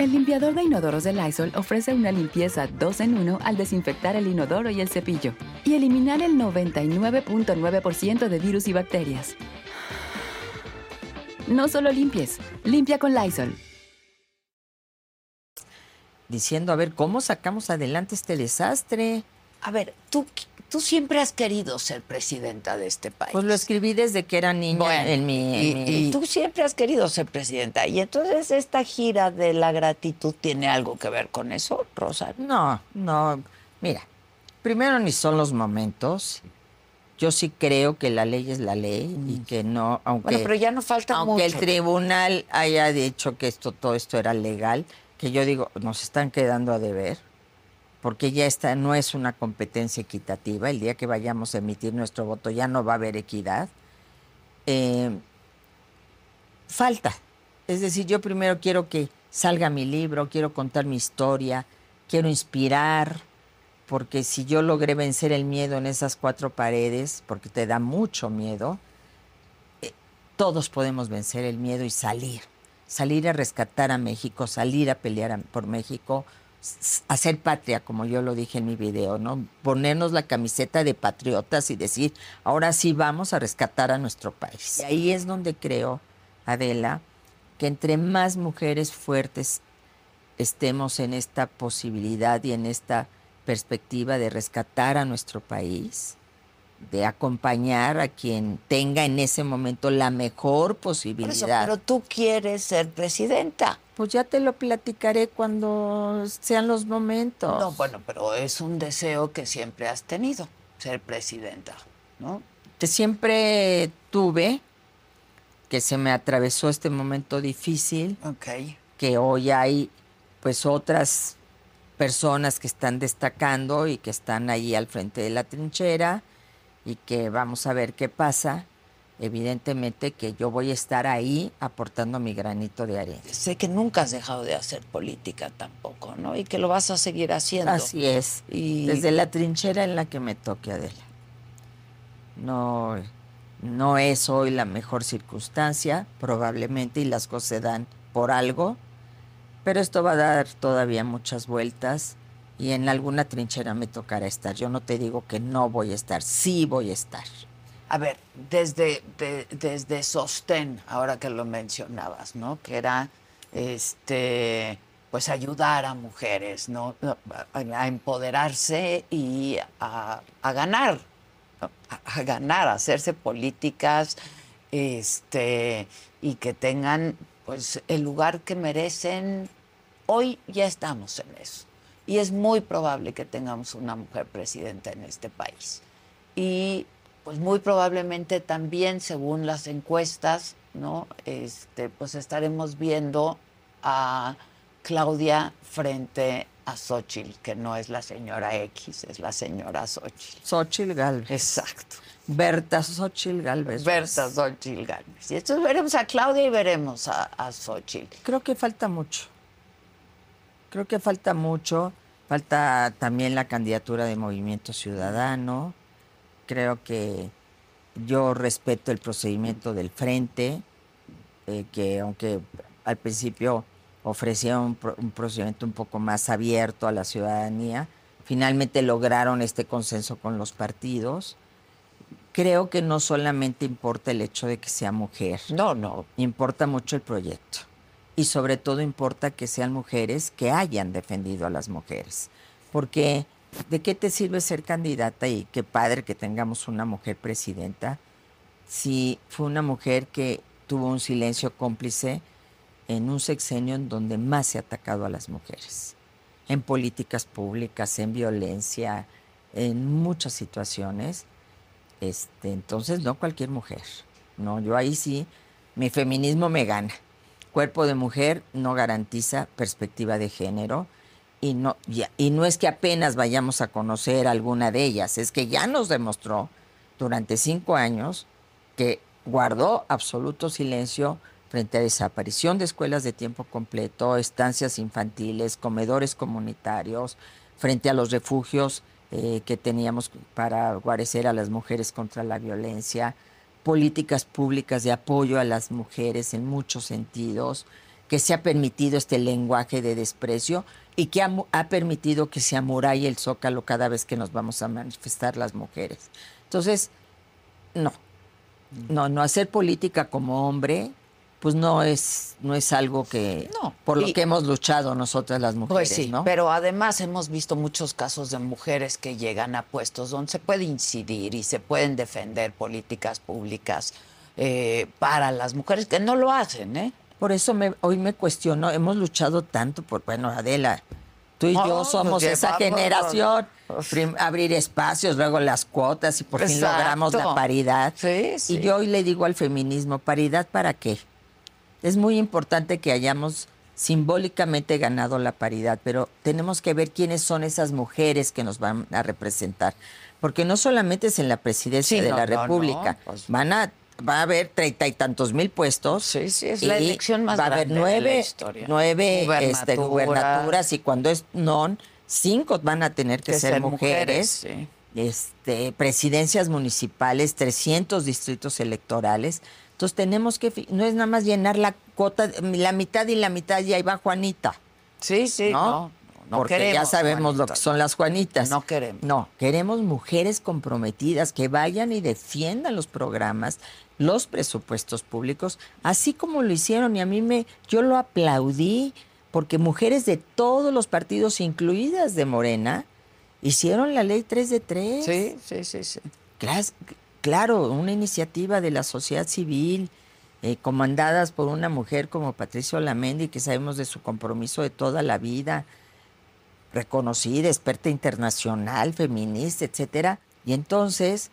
El limpiador de inodoros de Lysol ofrece una limpieza 2 en 1 al desinfectar el inodoro y el cepillo y eliminar el 99.9% de virus y bacterias. No solo limpies, limpia con Lysol. Diciendo, a ver, ¿cómo sacamos adelante este desastre? A ver, tú, tú siempre has querido ser presidenta de este país. Pues lo escribí desde que era niña Bueno, en mi... en y, mi- y tú siempre has querido ser presidenta. Y entonces esta gira de la gratitud tiene algo que ver con eso, Rosa. No, no. Mira, primero ni son los momentos. Yo sí creo que la ley es la ley y que no, aunque, Bueno, pero ya no falta aunque el mucho. tribunal haya dicho que esto, todo esto era legal, que yo digo, nos están quedando a deber, porque ya esta no es una competencia equitativa. El día que vayamos a emitir nuestro voto ya no va a haber equidad. Eh, falta. Es decir, yo primero quiero que salga mi libro, quiero contar mi historia, quiero inspirar, porque si yo logré vencer el miedo en esas cuatro paredes, porque te da mucho miedo, eh, todos podemos vencer el miedo y salir, salir a rescatar a México, salir a pelear por México, hacer patria, como yo lo dije en mi video, ¿no? Ponernos la camiseta de patriotas y decir, ahora sí vamos a rescatar a nuestro país. Y ahí es donde creo, Adela, que entre más mujeres fuertes estemos en esta posibilidad y en esta perspectiva de rescatar a nuestro país, de acompañar a quien tenga en ese momento la mejor Por eso, posibilidad. pero tú quieres ser presidenta. Pues ya te lo platicaré cuando sean los momentos. No, bueno, pero es un deseo que siempre has tenido, ser presidenta, ¿no? que siempre tuve, que se me atravesó este momento difícil, Ok. que hoy hay pues otras personas que están destacando y que están ahí al frente de la trinchera y que vamos a ver qué pasa. Evidentemente que yo voy a estar ahí aportando mi granito de arena. Sé que nunca has dejado de hacer política tampoco, ¿no? Y que lo vas a seguir haciendo. Así es. Y- Desde la trinchera en la que me toque, Adela. No, no es hoy la mejor circunstancia, probablemente, y las cosas se dan por algo, pero esto va a dar todavía muchas vueltas y en alguna trinchera me tocará estar. Yo no te digo que no voy a estar, sí voy a estar. A ver, desde, de- desde Sostén, ahora que lo mencionabas, ¿no? Que era este pues ayudar a mujeres, ¿no? A, empoderarse y a, a ganar, a ganar, a hacerse políticas, este, y que tengan pues el lugar que merecen. Hoy ya estamos en eso. Y es muy probable que tengamos una mujer presidenta en este país. Y pues muy probablemente también, según las encuestas, ¿no? Este, pues estaremos viendo a Claudia frente a Xochitl, que no es la señora X, es la señora Xochitl. Xochitl Galvez. Exacto. Berta Xochitl Galvez. Berta Xochitl Gálvez. Y entonces veremos a Claudia y veremos a, a Xochitl. Creo que falta mucho. Creo que falta mucho. Falta también la candidatura de Movimiento Ciudadano. Creo que yo respeto el procedimiento del frente, eh, que aunque al principio ofrecía un, pro- un procedimiento un poco más abierto a la ciudadanía, finalmente lograron este consenso con los partidos. Creo que no solamente importa el hecho de que sea mujer. No, no. Importa mucho el proyecto. Y sobre todo importa que sean mujeres que hayan defendido a las mujeres. Porque ¿de qué te sirve ser candidata y qué padre que tengamos una mujer presidenta si fue una mujer que tuvo un silencio cómplice en un sexenio en donde más se ha atacado a las mujeres? En políticas públicas, en violencia, en muchas situaciones. Este, entonces, no cualquier mujer. No, yo ahí sí, mi feminismo me gana. Cuerpo de mujer no garantiza perspectiva de género y no, ya- y no es que apenas vayamos a conocer alguna de ellas, es que ya nos demostró durante cinco años que guardó absoluto silencio frente a desaparición de escuelas de tiempo completo, estancias infantiles, comedores comunitarios, frente a los refugios eh, que teníamos para guarecer a las mujeres contra la violencia, políticas públicas de apoyo a las mujeres en muchos sentidos, que se ha permitido este lenguaje de desprecio y que ha, ha permitido que se amuralle el zócalo cada vez que nos vamos a manifestar las mujeres. Entonces, no, no, no hacer política como hombre, pues no es, no es algo que No, por lo y- que hemos luchado nosotras las mujeres, Pues sí, ¿no? pero además hemos visto muchos casos de mujeres que llegan a puestos donde se puede incidir y se pueden defender políticas públicas eh, para las mujeres que no lo hacen, ¿eh? Por eso me, hoy me cuestiono, hemos luchado tanto por, bueno, Adela, tú y No, yo somos pues esa llevamos- generación, prim- abrir espacios, luego las cuotas y por fin logramos la paridad. Sí, sí. Y yo hoy le digo al feminismo, ¿paridad para qué? Es muy importante que hayamos simbólicamente ganado la paridad, pero tenemos que ver quiénes son esas mujeres que nos van a representar. Porque no solamente es en la presidencia Sí, de no, la no, no, República, pues- van a va a haber treinta y tantos mil puestos. Sí, sí, es la elección más va a haber grande de la nueve, historia. nueve este, Gubernaturas. y cuando es non, cinco van a tener que, Que ser, ser mujeres. mujeres, este, presidencias municipales, 300 distritos electorales. Entonces tenemos que, no es nada más llenar la cuota, la mitad y la mitad y ahí va Juanita. Sí, sí, ¿no? no, no Porque ya queremos, sabemos lo que son las Juanitas. No queremos. No, queremos mujeres comprometidas que vayan y defiendan los programas, los presupuestos públicos, así como lo hicieron y a mí me yo lo aplaudí porque mujeres de todos los partidos incluidas de Morena hicieron la ley 3 de 3. Sí, sí, sí, sí. Clas- Claro, una iniciativa de la sociedad civil, eh, comandadas por una mujer como Patricia Olamendi, que sabemos de su compromiso de toda la vida, reconocida, experta internacional, feminista, etcétera. Y entonces,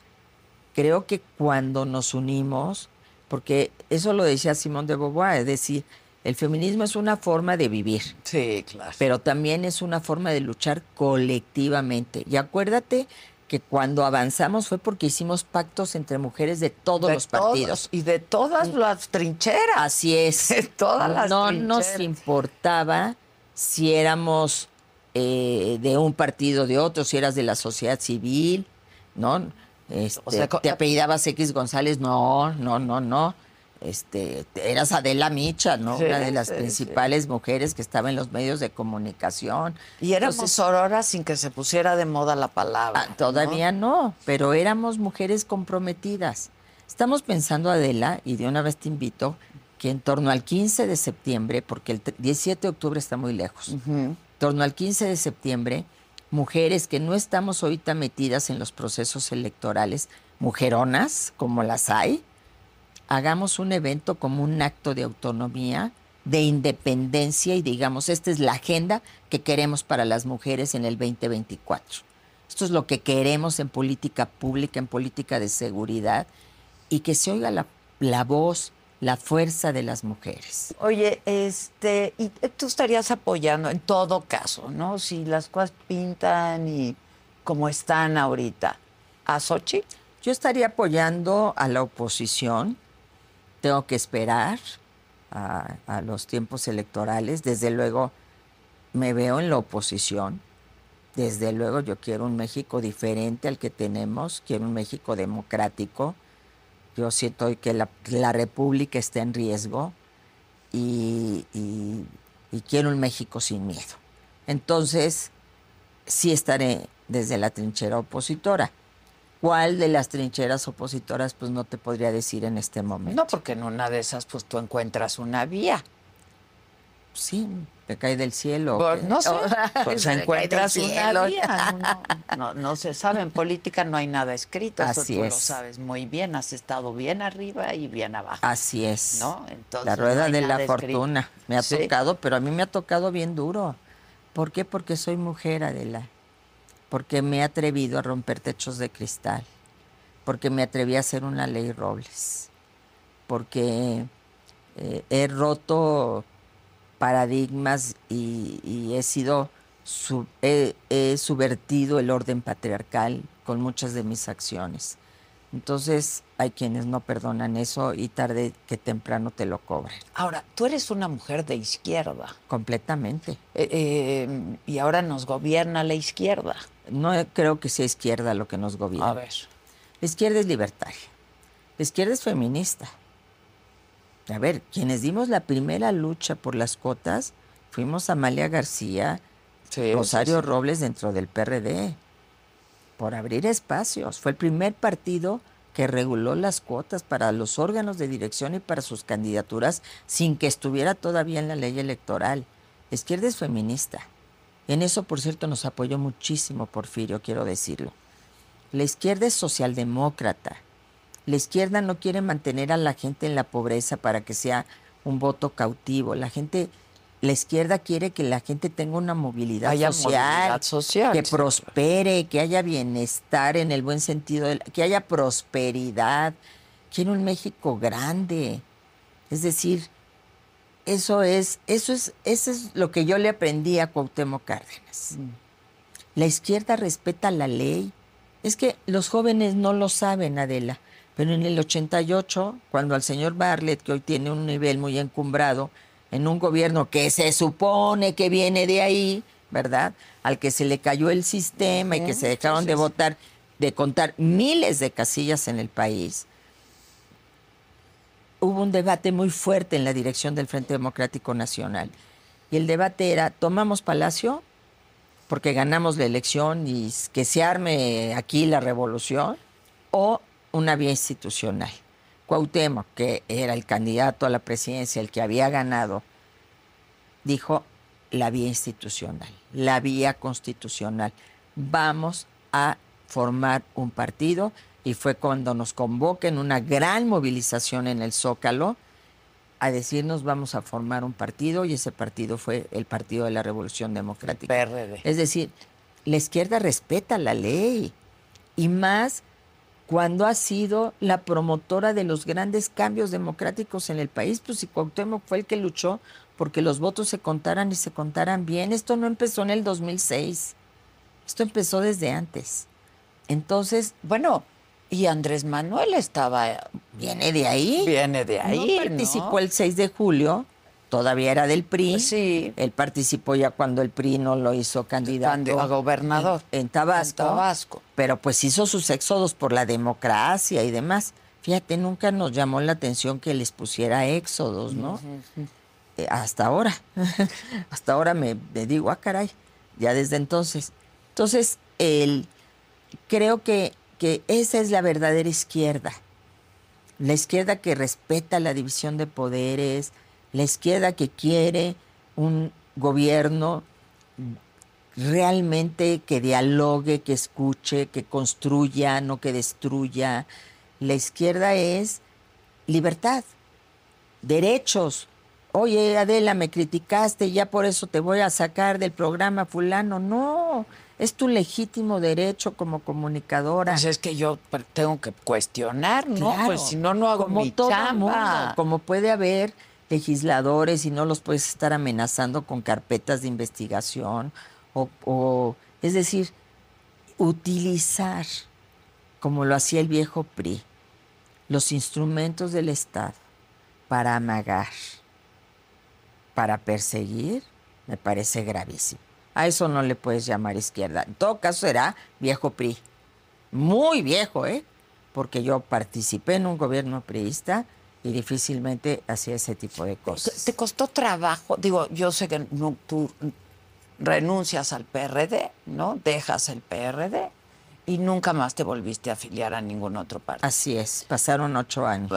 creo que cuando nos unimos, porque eso lo decía Simón de Beauvoir, es decir, el feminismo es una forma de vivir Sí, claro. pero también es una forma de luchar colectivamente. Y acuérdate que cuando avanzamos fue porque hicimos pactos entre mujeres de todos De los partidos. todos, y de todas las trincheras. Así es. De todas las no nos importaba si éramos eh, de un partido, de otro, si eras de la sociedad civil, ¿no? Este, O sea, te apellidabas X González, no, no, no, no. Este, eras Adela Micha, ¿no? Sí, Una de las sí, sí. principales mujeres que estaba en los medios de comunicación. Y éramos Entonces, sororas sin que se pusiera de moda la palabra. Ah, todavía no, pero éramos mujeres comprometidas. Estamos pensando, Adela, y de una vez te invito, que en torno al 15 de septiembre, porque el tre- 17 de octubre está muy lejos, en torno al 15 de septiembre, mujeres que no estamos ahorita metidas en los procesos electorales, mujeronas, como las hay, hagamos un evento como un acto de autonomía, de independencia y digamos, esta es la agenda que queremos para las mujeres en el 2024. Esto es lo que queremos en política pública, en política de seguridad y que se oiga la, la voz, la fuerza de las mujeres. Oye, este, y tú estarías apoyando en todo caso, ¿no? Si las cosas pintan y como están ahorita, a Sochi. Yo estaría apoyando a la oposición. Tengo que esperar a, los tiempos electorales. Desde luego me veo en la oposición. Desde luego yo quiero un México diferente al que tenemos. Quiero un México democrático. Yo siento que la, República está en riesgo y quiero un México sin miedo. Entonces, sí estaré desde la trinchera opositora. ¿Cuál de las trincheras opositoras? Pues no te podría decir en este momento. No, porque en una de esas, pues tú encuentras una vía. Sí, te cae del cielo. Pues, no sé, pues se encuentras una vía. No, no- no se sabe, en política no hay nada escrito, eso Así tú es. lo sabes muy bien, has estado bien arriba y bien abajo. Así es. ¿No? Entonces, la rueda de la escrito. fortuna. Me ha Sí. tocado, pero a mí me ha tocado bien duro. ¿Por qué? Porque soy mujer, Adela. Porque me he atrevido a romper techos de cristal. Porque me atreví a hacer una ley Robles. Porque eh, he roto paradigmas y, y he sido he subvertido el orden patriarcal con muchas de mis acciones. Entonces hay quienes no perdonan eso y tarde que temprano te lo cobran. Ahora, tú eres una mujer de izquierda. Completamente. Eh, eh, y ahora nos gobierna la izquierda. No creo que sea izquierda lo que nos gobierna. A ver. La izquierda es libertaria. La izquierda es feminista. A ver, quienes dimos la primera lucha por las cuotas fuimos Amalia García, Sí, Rosario sí, sí. Robles dentro del PRD, por abrir espacios. Fue el primer partido que reguló las cuotas para los órganos de dirección y para sus candidaturas sin que estuviera todavía en la ley electoral. La izquierda es feminista. En eso, por cierto, nos apoyó muchísimo Porfirio, quiero decirlo. La izquierda es socialdemócrata. La izquierda no quiere mantener a la gente en la pobreza para que sea un voto cautivo. La gente, la izquierda quiere que la gente tenga una movilidad Haya social, movilidad social, que sí, prospere, que haya bienestar en el buen sentido, del- que haya prosperidad. Quiere un México grande. Es decir, eso es, eso es, eso es lo que yo le aprendí a Cuauhtémoc Cárdenas. La izquierda respeta la ley. Es que los jóvenes no lo saben, Adela, pero en el 88, cuando al señor Bartlett, que hoy tiene un nivel muy encumbrado, en un gobierno que se supone que viene de ahí, ¿verdad? Al que se le cayó el sistema y que se dejaron de votar, de contar miles de casillas en el país, hubo un debate muy fuerte en la dirección del Frente Democrático Nacional. Y el debate era, ¿tomamos Palacio? Porque ganamos la elección y que se arme aquí la revolución, o una vía institucional. Cuauhtémoc, que era el candidato a la presidencia, el que había ganado, dijo la vía institucional, la vía constitucional. Vamos a formar un partido y fue cuando nos convoca en una gran movilización en el Zócalo a decirnos vamos a formar un partido y ese partido fue el Partido de la Revolución Democrática. PRD. Es decir, la izquierda respeta la ley y más cuando ha sido la promotora de los grandes cambios democráticos en el país, pues si Cuauhtémoc fue el que luchó porque los votos se contaran y se contaran bien. Esto no empezó en el 2006, esto empezó desde antes. Entonces, Bueno, y Andrés Manuel estaba. viene de ahí. Viene de ahí. no participó ¿no? el 6 de julio, todavía era del PRI. Sí. Él participó ya cuando el PRI no lo hizo candidato a gobernador. En, en Tabasco. En Tabasco. Pero pues hizo sus éxodos por la democracia y demás. Fíjate, nunca nos llamó la atención que les pusiera éxodos, ¿no? Eh, hasta ahora. hasta ahora me, me digo, ah, caray, ya desde entonces. Entonces, el, creo que, que esa es la verdadera izquierda. La izquierda que respeta la división de poderes, la izquierda que quiere un gobierno realmente que dialogue, que escuche, que construya, no que destruya. La izquierda es libertad, derechos. Oye, Adela, me criticaste, ya por eso te voy a sacar del programa fulano. No, es tu legítimo derecho como comunicadora. Pues es que yo tengo que cuestionar, ¿no? Claro, Pues si no, no hago como mi todo chamba. mundo, como puede haber legisladores y no los puedes estar amenazando con carpetas de investigación o, o- es decir, utilizar, como lo hacía el viejo PRI, los instrumentos del Estado para amagar, para perseguir, me parece gravísimo. A eso no le puedes llamar izquierda. En todo caso será viejo PRI. Muy viejo, ¿eh? Porque yo participé en un gobierno priista y difícilmente hacía ese tipo de cosas. ¿Te costó trabajo? Digo, yo sé que no, tú renuncias al PRD, ¿no? Dejas el PRD y nunca más te volviste a afiliar a ningún otro partido. Así es, pasaron ocho años.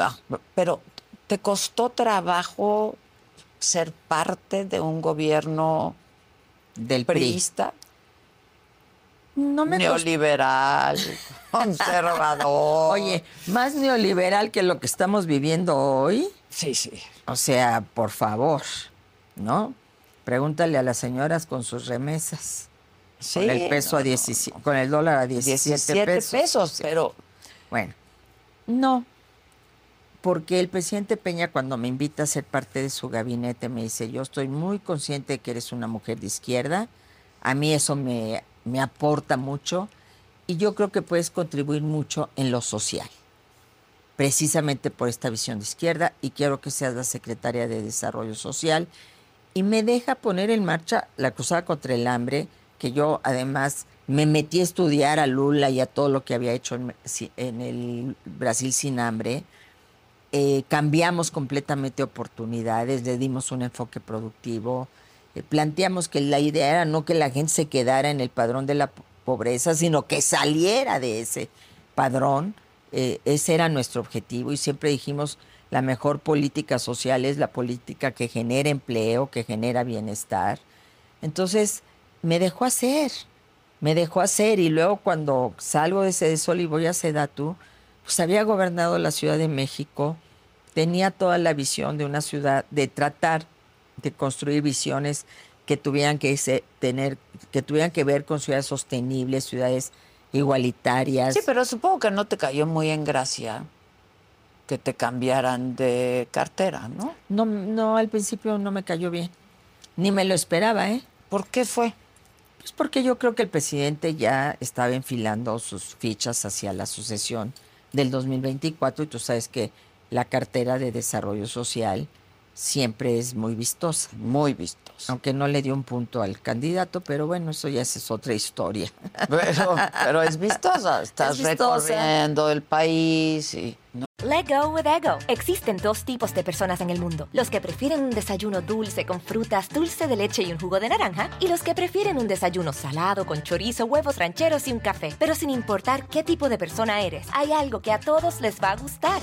Pero, ¿te costó trabajo ser parte de un gobierno Del PRI. priista? No me Neoliberal, conservador. Oye, más neoliberal que lo que estamos viviendo hoy. Sí, sí. O sea, por favor, ¿no? Pregúntale a las señoras con sus remesas. Sí, con el peso a no, 17, con el dólar a 17, 17 pesos. pesos, pero Bueno, no, porque el presidente Peña cuando me invita a ser parte de su gabinete me dice, yo estoy muy consciente de que eres una mujer de izquierda, a mí eso me, me aporta mucho y yo creo que puedes contribuir mucho en lo social. precisamente por esta visión de izquierda y quiero que seas la secretaria de Desarrollo Social. Y me deja poner en marcha la cruzada contra el hambre, que yo además me metí a estudiar a Lula y a todo lo que había hecho en, en el Brasil sin hambre. Eh, cambiamos completamente oportunidades, le dimos un enfoque productivo, eh, planteamos que la idea era no que la gente se quedara en el padrón de la pobreza, sino que saliera de ese padrón. Eh, ese era nuestro objetivo y siempre dijimos la mejor política social es la política que genera empleo, que genera bienestar. Entonces me dejó hacer, me dejó hacer y luego cuando salgo de ese sol y voy a Sedatu, pues había gobernado la Ciudad de México, tenía toda la visión de una ciudad, de tratar de construir visiones que tuvieran que tener, que tuvieran que ver con ciudades sostenibles, ciudades igualitarias. Sí, pero supongo que no te cayó muy en gracia que te cambiaran de cartera, ¿no? No, no, al principio no me cayó bien. Ni me lo esperaba, ¿eh? ¿Por qué fue? Pues porque yo creo que el presidente ya estaba enfilando sus fichas hacia la sucesión del 2024 y tú sabes que la cartera de desarrollo social siempre es muy vistosa. Muy vistosa. Aunque no le dio un punto al candidato, pero bueno, eso ya es otra historia. Pero, es vistosa. Estás recorriendo el país y... Let go with ego. Existen dos tipos de personas en el mundo: los que prefieren un desayuno dulce con frutas, dulce de leche y un jugo de naranja, y los que prefieren un desayuno salado con chorizo, huevos rancheros y un café. Pero sin importar qué tipo de persona eres, hay algo que a todos les va a gustar.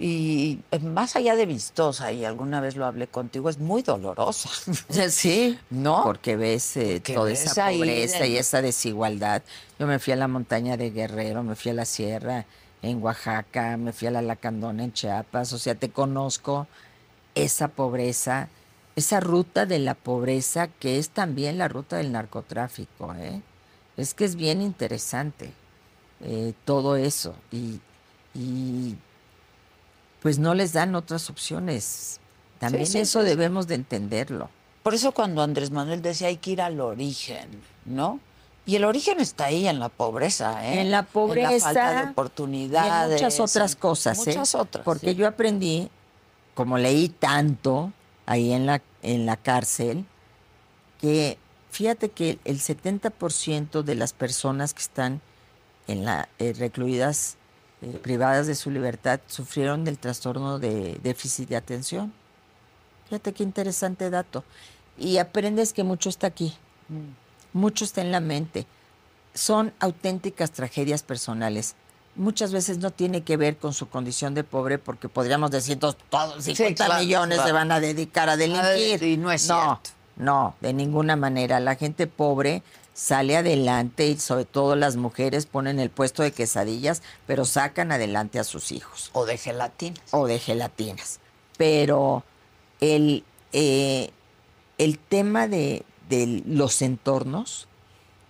Y eh, más allá de vistosa, y alguna vez lo hablé contigo, es muy dolorosa. Sí, ¿no? Porque ves eh, toda esa pobreza y esa desigualdad. Yo me fui a la montaña de Guerrero, me fui a la sierra en Oaxaca, me fui a la Lacandona en Chiapas, o sea, te conozco esa pobreza, esa ruta de la pobreza que es también la ruta del narcotráfico, ¿eh? Es que es bien interesante eh, todo eso y, y pues no les dan otras opciones. También eso debemos de entenderlo. Por eso cuando Andrés Manuel decía hay que ir al origen, ¿no? Y el origen está ahí en la pobreza, ¿eh? En la pobreza. En la falta de oportunidades. Y muchas otras cosas, ¿eh? Muchas otras. Porque yo aprendí, como leí tanto ahí en la, en la cárcel, que fíjate que el 70% de las personas que están en la, eh, recluidas eh, privadas de su libertad sufrieron del trastorno de déficit de atención. Fíjate qué interesante dato. Y aprendes que mucho está aquí, mm. mucho está en la mente. Son auténticas tragedias personales. Muchas veces no tiene que ver con su condición de pobre, porque podríamos decir todos, todos 50 millones se van a dedicar a delinquir. Y no es cierto. No, de ninguna manera. La gente pobre sale adelante y sobre todo las mujeres ponen el puesto de quesadillas, pero sacan adelante a sus hijos. O de gelatinas. O de gelatinas. Pero el, eh, el tema de, los entornos,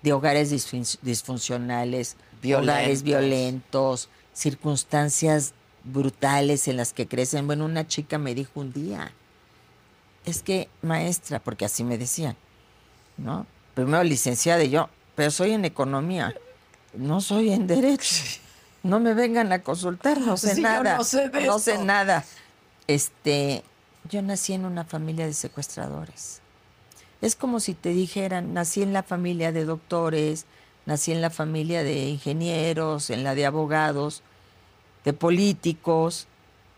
de hogares disfuncionales, hogares violentos, circunstancias brutales en las que crecen. Bueno, una chica me dijo un día, es que maestra, porque así me decían, ¿no? Primero licenciada y yo, pero soy en economía, no soy en derecho. No me vengan a consultar, no sé nada. no sé, no sé nada. Este, yo nací en una familia de secuestradores. Es como si te dijeran, nací en la familia de doctores, nací en la familia de ingenieros, en la de abogados, de políticos,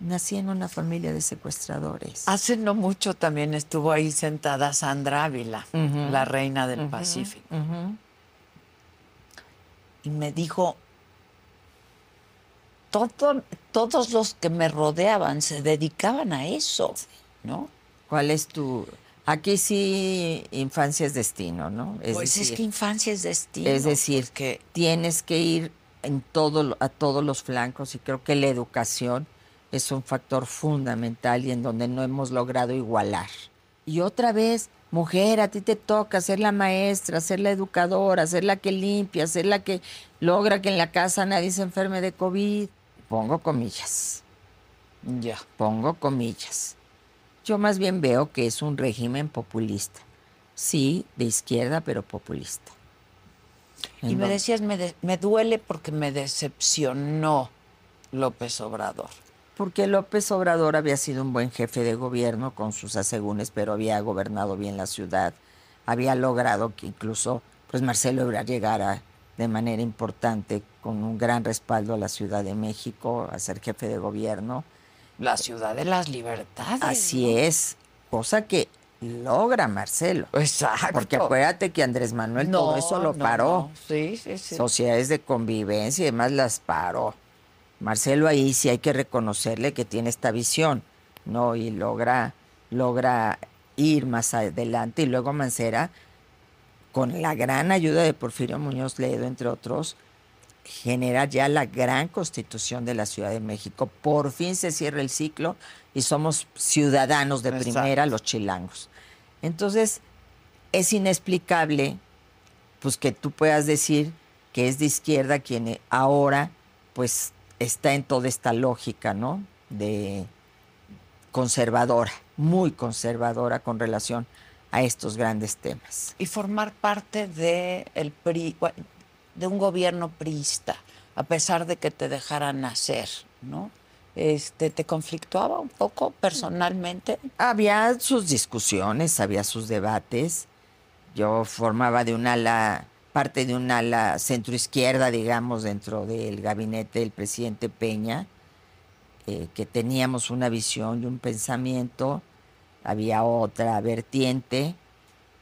Nací en una familia de secuestradores. Hace no mucho también estuvo ahí sentada Sandra Ávila, la reina del Pacífico. Y me dijo, todo, todos los que me rodeaban se dedicaban a eso, ¿no? ¿Cuál es tu...? Aquí sí, infancia es destino, ¿no? Es pues es que infancia es destino. Es decir, que tienes que ir en todo, a todos los flancos y creo que la educación es un factor fundamental y en donde no hemos logrado igualar. Y otra vez, mujer, a ti te toca ser la maestra, ser la educadora, ser la que limpia, ser la que logra que en la casa nadie se enferme de COVID. Pongo comillas. Ya. Pongo comillas. Yo más bien veo que es un régimen populista. Sí, de izquierda, pero populista. Y me decías, me, me duele porque me decepcionó López Obrador. Porque López Obrador había sido un buen jefe de gobierno con sus asegúnes, pero había gobernado bien la ciudad. Había logrado que incluso pues Marcelo Ebrard llegara de manera importante con un gran respaldo a la Ciudad de México a ser jefe de gobierno. La ciudad de las libertades. Así es, cosa que logra Marcelo. Exacto. Porque acuérdate que Andrés Manuel todo eso lo paró. Sí, sí, sí. Sociedades de convivencia y demás las paró. Marcelo ahí sí hay que reconocerle que tiene esta visión, ¿no? Y logra, logra ir más adelante. Y luego Mancera, con la gran ayuda de Porfirio Muñoz Ledo, entre otros, genera ya la gran constitución de la Ciudad de México. Por fin se cierra el ciclo y somos ciudadanos de primera los chilangos. Entonces, es inexplicable pues que tú puedas decir que es de izquierda quien ahora pues está en toda esta lógica, ¿no? De conservadora, muy conservadora con relación a estos grandes temas. Y formar parte de el PRI, de un gobierno priista, a pesar de que te dejaran nacer, ¿no? Este, ¿Te conflictuaba un poco personalmente? Había sus discusiones, había sus debates. Yo formaba de un ala, parte de un ala centroizquierda, digamos, dentro del gabinete del presidente Peña, eh, que teníamos una visión y un pensamiento. Había otra vertiente.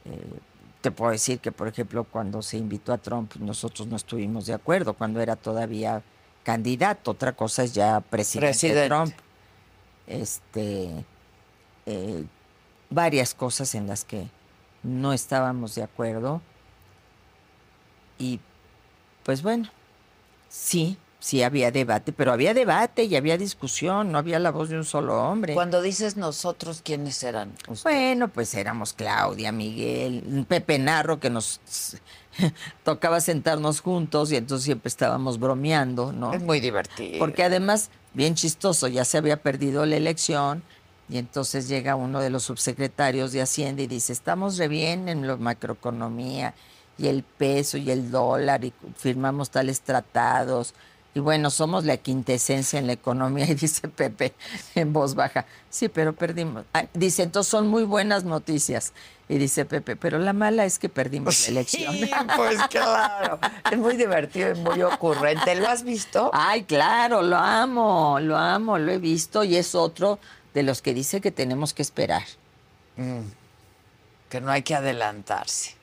Eh, te puedo decir que, por ejemplo, cuando se invitó a Trump, nosotros no estuvimos de acuerdo, cuando era todavía candidato. Otra cosa es ya presidente, Trump. Este, eh, varias cosas en las que no estábamos de acuerdo. Y pues bueno, sí, sí había debate, pero había debate y había discusión, no había la voz de un solo hombre. Cuando dices nosotros, ¿quiénes eran? Bueno, pues éramos Claudia, Miguel, Pepe Narro, que nos tocaba sentarnos juntos y entonces siempre estábamos bromeando, ¿no? Es muy divertido. Porque además, bien chistoso, ya se había perdido la elección y entonces llega uno de los subsecretarios de Hacienda y dice, estamos re bien en la macroeconomía y el peso y el dólar y firmamos tales tratados y bueno, somos la quintesencia en la economía, y dice Pepe en voz baja. Sí, pero perdimos. Ah, dice, entonces son muy buenas noticias. Y dice Pepe, pero la mala es que perdimos la elección. Sí, pues claro. Es muy divertido y muy ocurrente. ¿Lo has visto? Ay, claro, lo amo, lo amo, lo he visto y es otro de los que dice que tenemos que esperar. Mm. Que no hay que adelantarse.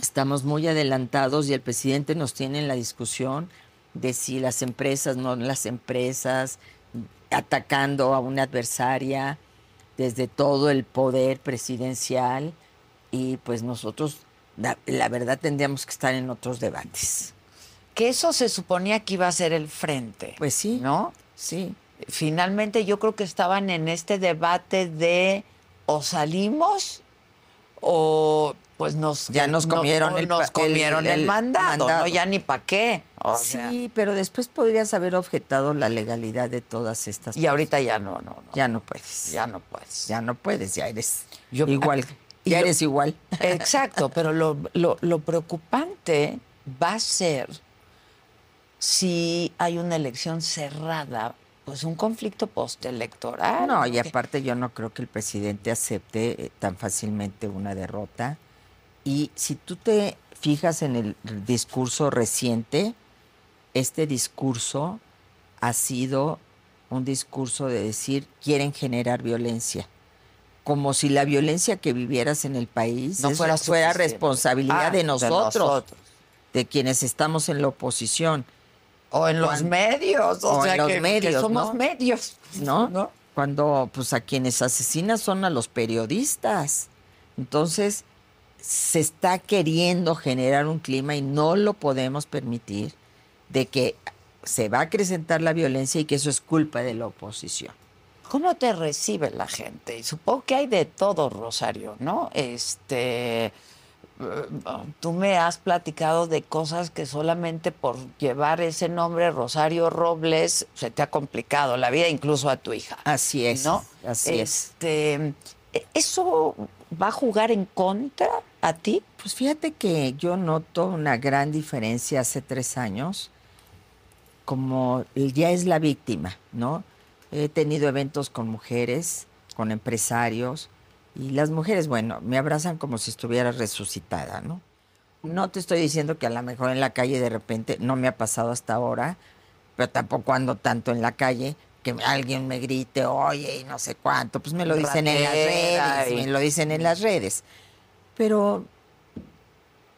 Estamos muy adelantados y el presidente nos tiene en la discusión de si las empresas, no las empresas, atacando a una adversaria desde todo el poder presidencial y pues nosotros, la, verdad, tendríamos que estar en otros debates. Que eso se suponía que iba a ser el frente. Pues sí. ¿No? Sí. Finalmente yo creo que estaban en este debate de o salimos o pues nos ya nos comieron el, nos comieron el, mandado, ¿no? ya ni para qué. sí, pero después podrías haber objetado la legalidad de todas estas. Y ahorita ya no, no, no. Ya no puedes. Ya no puedes. Ya no puedes, ya eres igual. Ya eres igual. Exacto, pero lo, lo, lo preocupante va a ser si hay una elección cerrada pues un conflicto postelectoral. No, y aparte yo no creo que el presidente acepte eh, tan fácilmente una derrota. Y si tú te fijas en el discurso reciente, este discurso ha sido un discurso de decir quieren generar violencia. Como si la violencia que vivieras en el país no fuera, responsabilidad ah, de, nosotros, de nosotros, de quienes estamos en la oposición. O en los Cuando- medios, o, o en sea los que, que medios, somos ¿no? medios, ¿no? Cuando pues a quienes asesinan son a los periodistas. Entonces se está queriendo generar un clima y no lo podemos permitir de que se va a acrecentar la violencia y que eso es culpa de la oposición. ¿Cómo te recibe la gente? Supongo que hay de todo, Rosario, ¿no? Este, tú me has platicado de cosas que solamente por llevar ese nombre, Rosario Robles, se te ha complicado la vida, incluso a tu hija. Así es, ¿No? así es. este, ¿Eso va a jugar en contra a ti? Pues fíjate que yo noto una gran diferencia hace tres años, como ya es la víctima, ¿no? He tenido eventos con mujeres, con empresarios, y las mujeres, bueno, me abrazan como si estuviera resucitada, ¿no? No te estoy diciendo que a lo mejor en la calle de repente, no me ha pasado hasta ahora, pero tampoco ando tanto en la calle que alguien me grite, oye, y no sé cuánto, pues me lo dicen en las redes, y- me lo dicen en las redes. Pero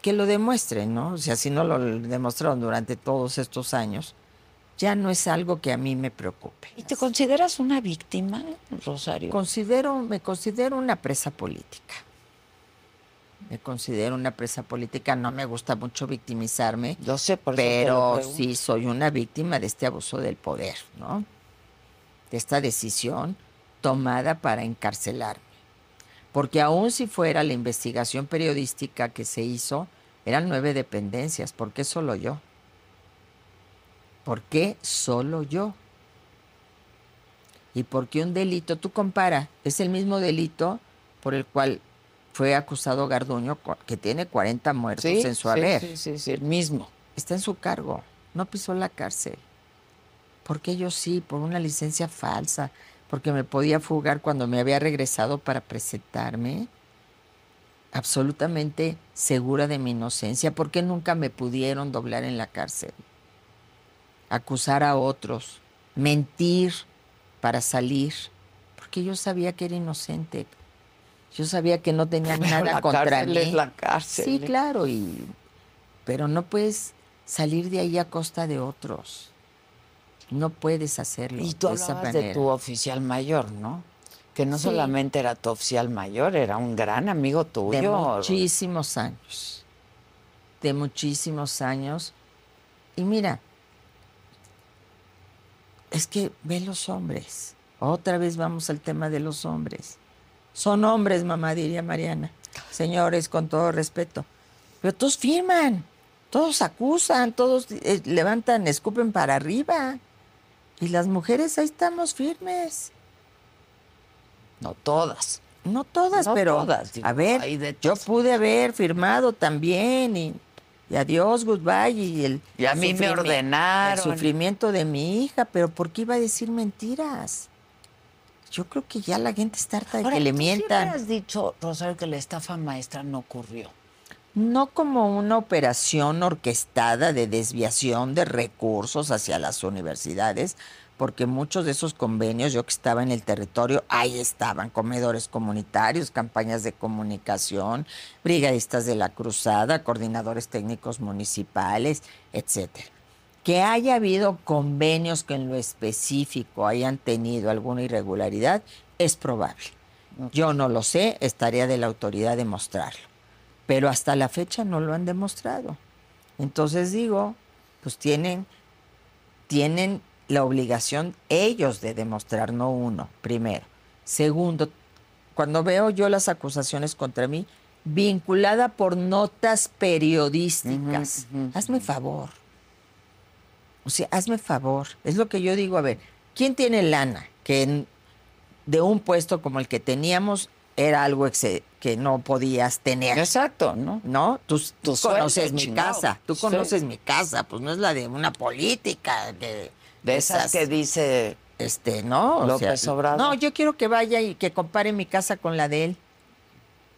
que lo demuestren, ¿no? O sea, si no lo demostraron durante todos estos años, ya no es algo que a mí me preocupe. ¿Y te consideras una víctima, Rosario? Considero, me considero una presa política. Me considero una presa política, no me gusta mucho victimizarme, Yo sé, por pero sí soy una víctima de este abuso del poder, ¿no? De esta decisión tomada para encarcelarme. Porque aun si fuera la investigación periodística que se hizo, eran nueve dependencias. ¿Por qué solo yo? ¿Por qué solo yo? Y porque un delito, tú compara, es el mismo delito por el cual fue acusado Garduño, que tiene 40 muertos Sí, en su haber. sí, sí, sí, el mismo. Está en su cargo, no pisó la cárcel. Porque yo sí, por una licencia falsa, porque me podía fugar cuando me había regresado para presentarme, absolutamente segura de mi inocencia, porque nunca me pudieron doblar en la cárcel, acusar a otros, mentir para salir, porque yo sabía que era inocente, yo sabía que no tenía Pero nada la contra cárcel mí. es la cárcel. Sí, claro, y pero no puedes salir de ahí a costa de otros. No puedes hacerlo Y tú de esa hablabas de manera. tu oficial mayor, ¿no? Que no Sí. solamente era tu oficial mayor, era un gran amigo de tuyo. muchísimos años. De muchísimos años. Y mira, es que ve los hombres. Otra vez vamos al tema de los hombres. Son hombres, mamá, diría Mariana. Señores, con todo respeto. Pero todos firman, todos acusan, todos eh, levantan, escupen para arriba. Y las mujeres ahí estamos firmes. No todas. No todas, No pero todas, digo, a ver, yo pude haber firmado también y, y adiós, goodbye y el Y a mí me ordenaron. el sufrimiento de mi hija, pero ¿por qué iba a decir mentiras? Yo creo que ya la gente está harta de Ahora, que le tú mientan. siempre has dicho, Rosario, que la estafa maestra no ocurrió. No como una operación orquestada de desviación de recursos hacia las universidades, porque muchos de esos convenios, yo que estaba en el territorio, ahí estaban, comedores comunitarios, campañas de comunicación, brigadistas de la cruzada, coordinadores técnicos municipales, etcétera. Que haya habido convenios que en lo específico hayan tenido alguna irregularidad, es probable. Yo no lo sé, es tarea de la autoridad demostrarlo pero hasta la fecha no lo han demostrado. Entonces digo, pues tienen, tienen la obligación ellos de demostrar, no uno, primero. Segundo, cuando veo yo las acusaciones contra mí, vinculada por notas periodísticas, hazme favor. O sea, hazme favor. Es lo que yo digo, a ver, ¿quién tiene lana? Que en- de un puesto como el que teníamos era algo que no podías tener. Exacto, ¿no? ¿No? Tú, conoces mi chingado. casa, tú Sí. conoces mi casa, pues no es la de una política de, De esas que dice este, no, o López sea, Obrador. No, yo quiero que vaya y que compare mi casa con la de él.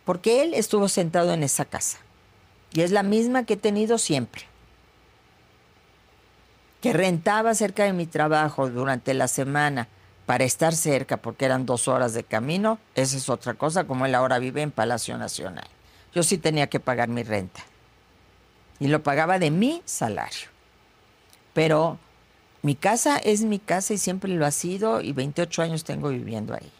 Porque él estuvo sentado en esa casa. Y es la misma que he tenido siempre. Que rentaba cerca de mi trabajo durante la semana para estar cerca, porque eran dos horas de camino, esa es otra cosa, como él ahora vive en Palacio Nacional. Yo sí tenía que pagar mi renta. Y lo pagaba de mi salario. Pero mi casa es mi casa y siempre lo ha sido y 28 años tengo viviendo ahí.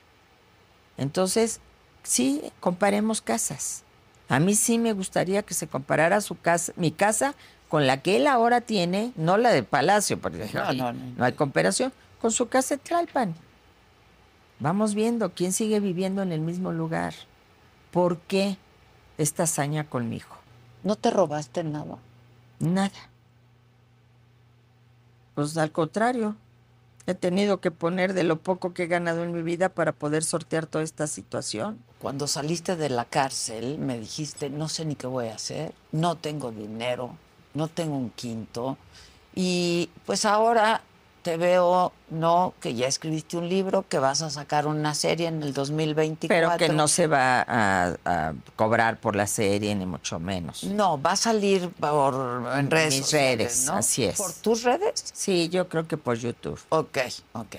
Entonces, sí, comparemos casas. A mí sí me gustaría que se comparara su casa, mi casa con la que él ahora tiene, no la del palacio, porque No, no, no. no hay comparación, con su casa de Tlalpan. Vamos viendo quién sigue viviendo en el mismo lugar. ¿Por qué esta hazaña conmigo? ¿No te robaste nada? Nada. Pues al contrario, he tenido que poner de lo poco que he ganado en mi vida para poder sortear toda esta situación. Cuando saliste de la cárcel, me dijiste, no sé ni qué voy a hacer, no tengo dinero, no tengo un quinto. Y pues ahora te veo, no, que ya escribiste un libro, que vas a sacar una serie en el 2024. Pero que no se va a, a cobrar por la serie, ni mucho menos. No, va a salir por, en redes mis sociales, redes, ¿no? así es. ¿Por tus redes? Sí, yo creo que por YouTube. Ok, ok.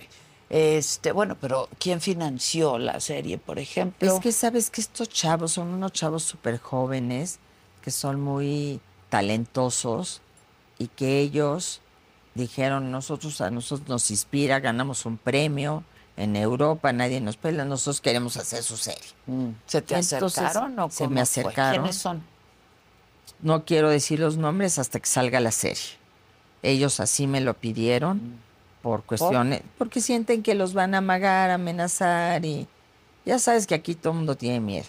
Este, bueno, pero ¿quién financió la serie, por ejemplo? Es que sabes que estos chavos son unos chavos súper jóvenes, que son muy talentosos y que ellos dijeron, nosotros a nosotros nos inspira, ganamos un premio en Europa, nadie nos pela, nosotros queremos hacer su serie. Mm, ¿Se te Entonces, acercaron o se fue? acercaron. ¿Quiénes son? No quiero decir los nombres hasta que salga la serie. Ellos así me lo pidieron Mm. por cuestiones, porque sienten que los van a amagar, amenazar y ya sabes que aquí todo el mundo tiene miedo.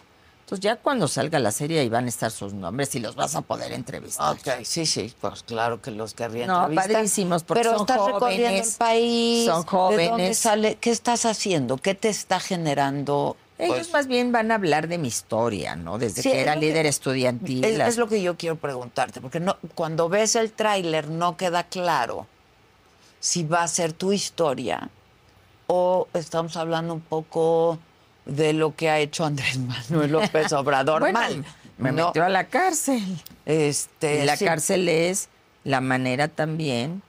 Entonces ya cuando salga la serie ahí van a estar sus nombres y los vas a poder entrevistar. Ok, sí, sí, pues claro que los querría No, entrevistar. padrísimos, porque Pero son estás recorriendo el jóvenes, país. son ¿De dónde jóvenes. sale? ¿Qué estás haciendo? ¿Qué te está generando? Ellos pues, más bien van a hablar de mi historia, ¿no? Desde Sí, que es era que- líder estudiantil. Es, las- es lo que yo quiero preguntarte, porque no, cuando ves el tráiler no queda claro si va a ser tu historia o estamos hablando un poco de lo que ha hecho Andrés Manuel López Obrador Bueno, mal. me ¿no? metió a la cárcel. Este, Y la sí. cárcel es la manera también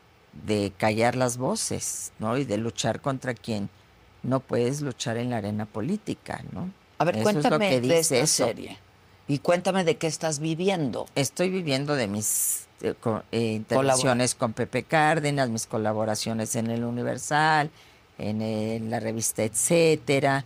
de callar las voces, ¿no? Y de luchar contra quien no puedes luchar en la arena política, ¿no? A ver, Eso es lo cuéntame que de dice esta eso. serie y cuéntame de qué estás viviendo. Estoy viviendo de mis eh, co- eh, intervenciones con Pepe Cárdenas, mis colaboraciones en el Universal, en, eh, la revista Etcétera,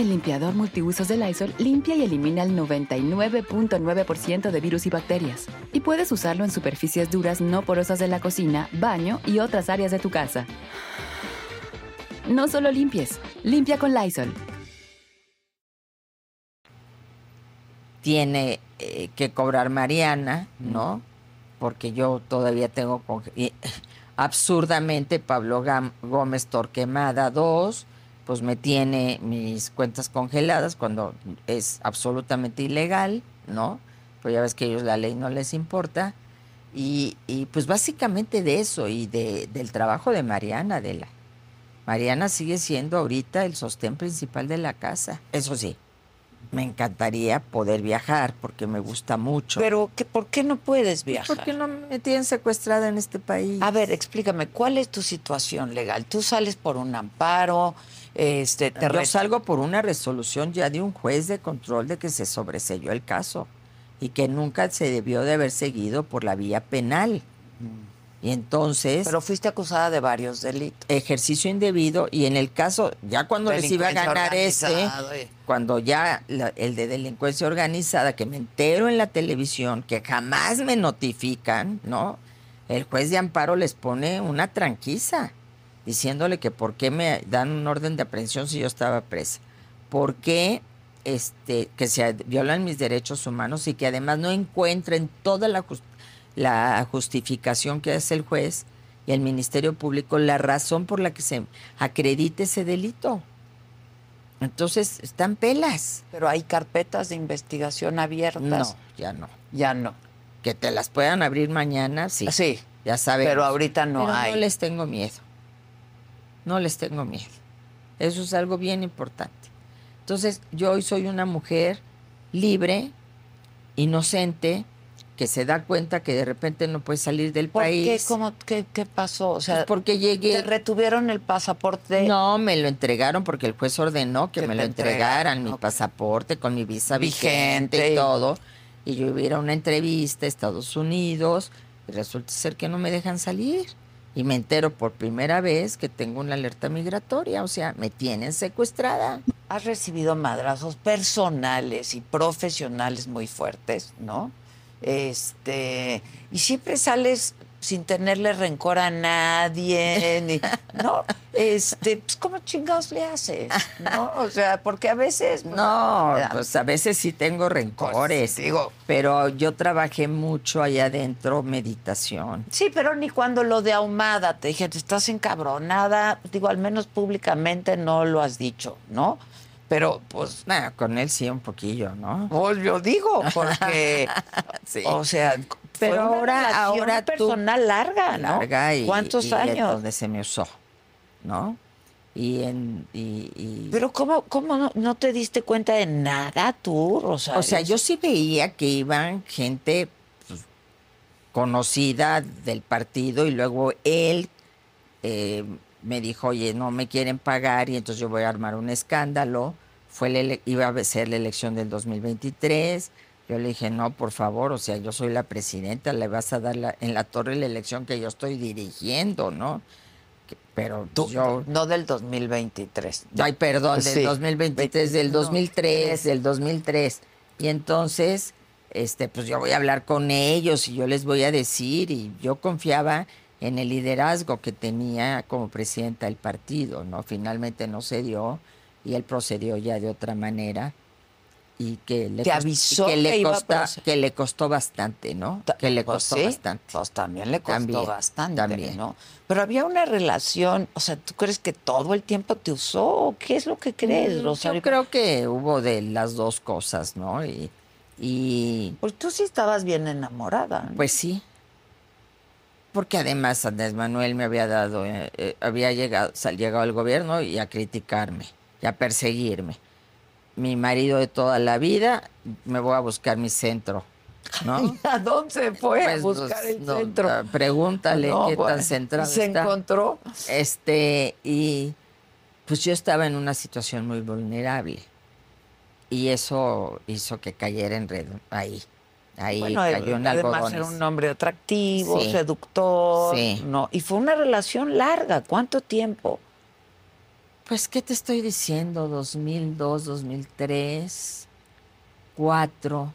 El limpiador multiusos de Lysol limpia y elimina el 99.9% de virus y bacterias. Y puedes usarlo en superficies duras no porosas de la cocina, baño y otras áreas de tu casa. No solo limpies, limpia con Lysol. tiene eh, que cobrar Mariana, ¿no? Porque yo todavía tengo con- absurdamente Pablo Gómez Torquemada 2, pues me tiene mis cuentas congeladas cuando es absolutamente ilegal, ¿no? Pues ya ves que ellos la ley no les importa. Y, y, pues básicamente de eso y de, del trabajo de Mariana, de la. Mariana sigue siendo ahorita el sostén principal de la casa. Eso sí, me encantaría poder viajar porque me gusta mucho. Pero ¿qué, ¿por qué no puedes viajar? ¿Por qué no me tienen secuestrada en este país? A ver, explícame, ¿cuál es tu situación legal? ¿Tú sales por un amparo? Este, te Yo salgo por una resolución ya de un juez de control de que se sobreseyó el caso y que nunca se debió de haber seguido por la vía penal. Y entonces, Pero fuiste acusada de varios delitos. ejercicio indebido y en el caso, ya cuando les iba a ganar este, eh. cuando ya la- el de delincuencia organizada, que me entero en la televisión, que jamás me notifican, ¿no? El juez de amparo les pone una tranquiza, diciéndole que por qué me dan un orden de aprehensión si yo estaba presa. ¿Por qué este, que se violan mis derechos humanos y que además no encuentren toda la, la justificación que hace el juez y el Ministerio Público la razón por la que se acredite ese delito. Entonces, están pelas. Pero hay carpetas de investigación abiertas. No, ya no. Ya no. Que te las puedan abrir mañana, sí. Sí. Ya sabes. Pero ahorita no Pero hay. No les tengo miedo. No les tengo miedo. Eso es algo bien importante. Entonces, yo hoy soy una mujer libre, inocente, que se da cuenta que de repente no puede salir del ¿Por qué? país. ¿Cómo, qué, qué pasó? O sea, Pues porque llegué. ¿te retuvieron el pasaporte? No, me lo entregaron porque el juez ordenó que Que me lo entregaran, mi pasaporte con mi visa vigente, Vigente. y todo. Y yo iba a ir a una entrevista a Estados Unidos y resulta ser que no me dejan salir. Y me entero por primera vez que tengo una alerta migratoria, o sea, me tienen secuestrada. Has recibido madrazos personales y profesionales muy fuertes, ¿no? Este, y siempre sales sin tenerle rencor a nadie, ni, no, este, pues ¿cómo chingados le haces? ¿No? O sea, porque a veces pues, No, pues a veces sí tengo rencores, digo. pero yo trabajé mucho allá adentro, meditación. Sí, pero ni cuando lo de Ahumada te dije, te estás encabronada, digo, al menos públicamente no lo has dicho, ¿no? Pero pues Nah, con él sí un poquillo, ¿no? Pues yo digo, porque, Sí. o sea, Pero fue una ahora- ahora tú- personal larga, ¿no? larga y, ¿Cuántos y años? donde se me usó, ¿no? Y en y, y- Pero cómo, cómo no, no te diste cuenta de nada tú, Rosario. o sea, yo sí veía que iban gente pues, conocida del partido y luego él eh, me dijo, oye, no me quieren pagar y entonces yo voy a armar un escándalo. Fue la iba a ser la elección del 2023. Yo le dije, no, por favor, o sea, yo soy la presidenta, le vas a dar la- en la torre la elección que yo estoy dirigiendo, ¿no? Pero Tú, yo... no del 2023. Ay, perdón, del Sí. 2023, del No, 2003, tres. del 2003. Y entonces, este, pues yo voy a hablar con ellos y yo les voy a decir y yo confiaba en el liderazgo que tenía como presidenta del partido, ¿no? Finalmente no se dio y él procedió ya de otra manera y que le ¿Te avisó que le que costa- le costó bastante, ¿no? Que le pues costó sí, bastante. Pues también le costó También, bastante, también. ¿no? Pero había una relación, o sea, ¿tú crees que todo el tiempo te usó? ¿O ¿Qué es lo que crees, Mm, Rosario? Yo creo que hubo de las dos cosas, ¿no? Y, y Pues tú sí estabas bien enamorada. ¿no? Pues sí. Porque además Andrés Manuel me había dado, eh, eh, había llegado, sal- llegado al gobierno y a criticarme, y a perseguirme. Mi marido de toda la vida, me voy a buscar mi centro, ¿no? ¿A dónde fue a Pues, buscar pues, el no, centro? ah, pregúntale No, qué bueno, tan centrado Se está. encontró. Este, y pues yo estaba en una situación muy vulnerable. Y eso hizo que cayera en red ahí. Ahí Bueno, cayó en además era un hombre atractivo, Sí. seductor, Sí. ¿no? Y fue una relación larga. ¿Cuánto tiempo? Pues, ¿qué te estoy diciendo? 2002, 2003, 4,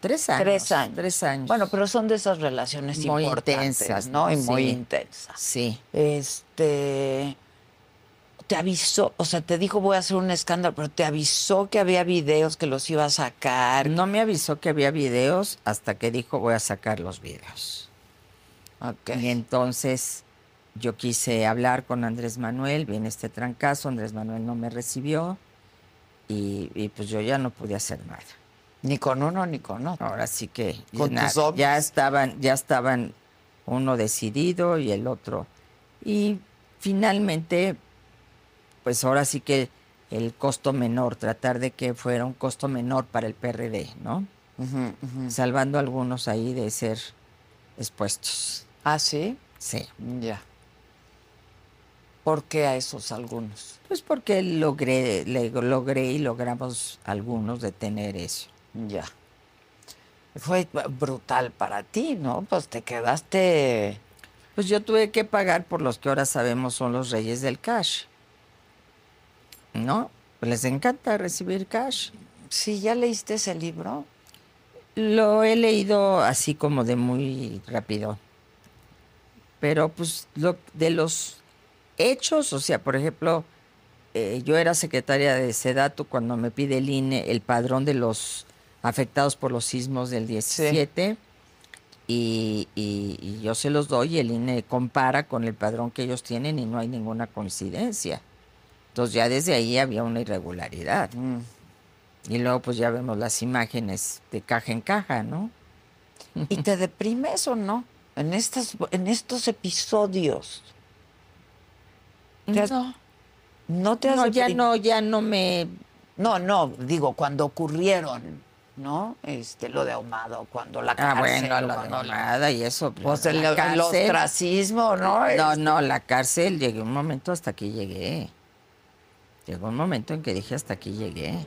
tres años. Tres años. Tres años. Bueno, pero son de esas relaciones Muy importantes, intensas, ¿no? Y muy sí. intensas. Sí. Este te avisó, o sea, te dijo voy a hacer un escándalo, pero te avisó que había videos que los iba a sacar. No me avisó que había videos hasta que dijo voy a sacar los videos. Ok. Y entonces yo quise hablar con Andrés Manuel, viene este trancazo, Andrés Manuel no me recibió y, y pues yo ya no pude hacer nada. Ni con uno ni con otro. Ahora sí que Con nada, tus ya estaban, ya estaban uno decidido y el otro. Y finalmente, pues ahora sí que el costo menor, tratar de que fuera un costo menor para el PRD, ¿no? Salvando a algunos ahí de ser expuestos. Ah, sí, Sí. ya. ¿Por qué a esos algunos? Pues porque logré, le- logré y logramos algunos detener eso. Ya. Fue brutal para ti, ¿no? Pues te quedaste. Pues yo tuve que pagar por los que ahora sabemos son los reyes del cash. ¿No? Les encanta recibir cash. Sí, ¿ya leíste ese libro? Lo he leído así como de muy rápido. Pero pues lo, de los hechos, o sea, por ejemplo, eh, yo era secretaria de Sedatu cuando me pide el INE el padrón de los afectados por los sismos del 17. y, y- y yo se los doy y el INE compara con el padrón que ellos tienen y no hay ninguna coincidencia. Entonces ya desde ahí había una irregularidad. Y luego pues ya vemos las imágenes de caja en caja, ¿no? ¿Y te deprimes o no? En, estas, en estos episodios. ¿Te has- No. ¿No te has No, ya no, ya no me... No, no, digo, cuando ocurrieron, ¿no? Este, lo de Ahumado, cuando la Ah, cárcel. bueno, lo de nada y eso. Pues la el, el ostracismo, ¿no? No, Este, no, la cárcel, llegué un momento hasta aquí llegué. Llegó un momento en que dije hasta aquí llegué.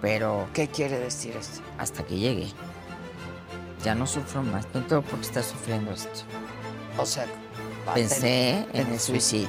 Pero ¿Qué quiere decir esto? hasta aquí llegué. Ya no sufro más. No tengo por qué estar sufriendo esto. O sea, Pensé en en el su- suicidio.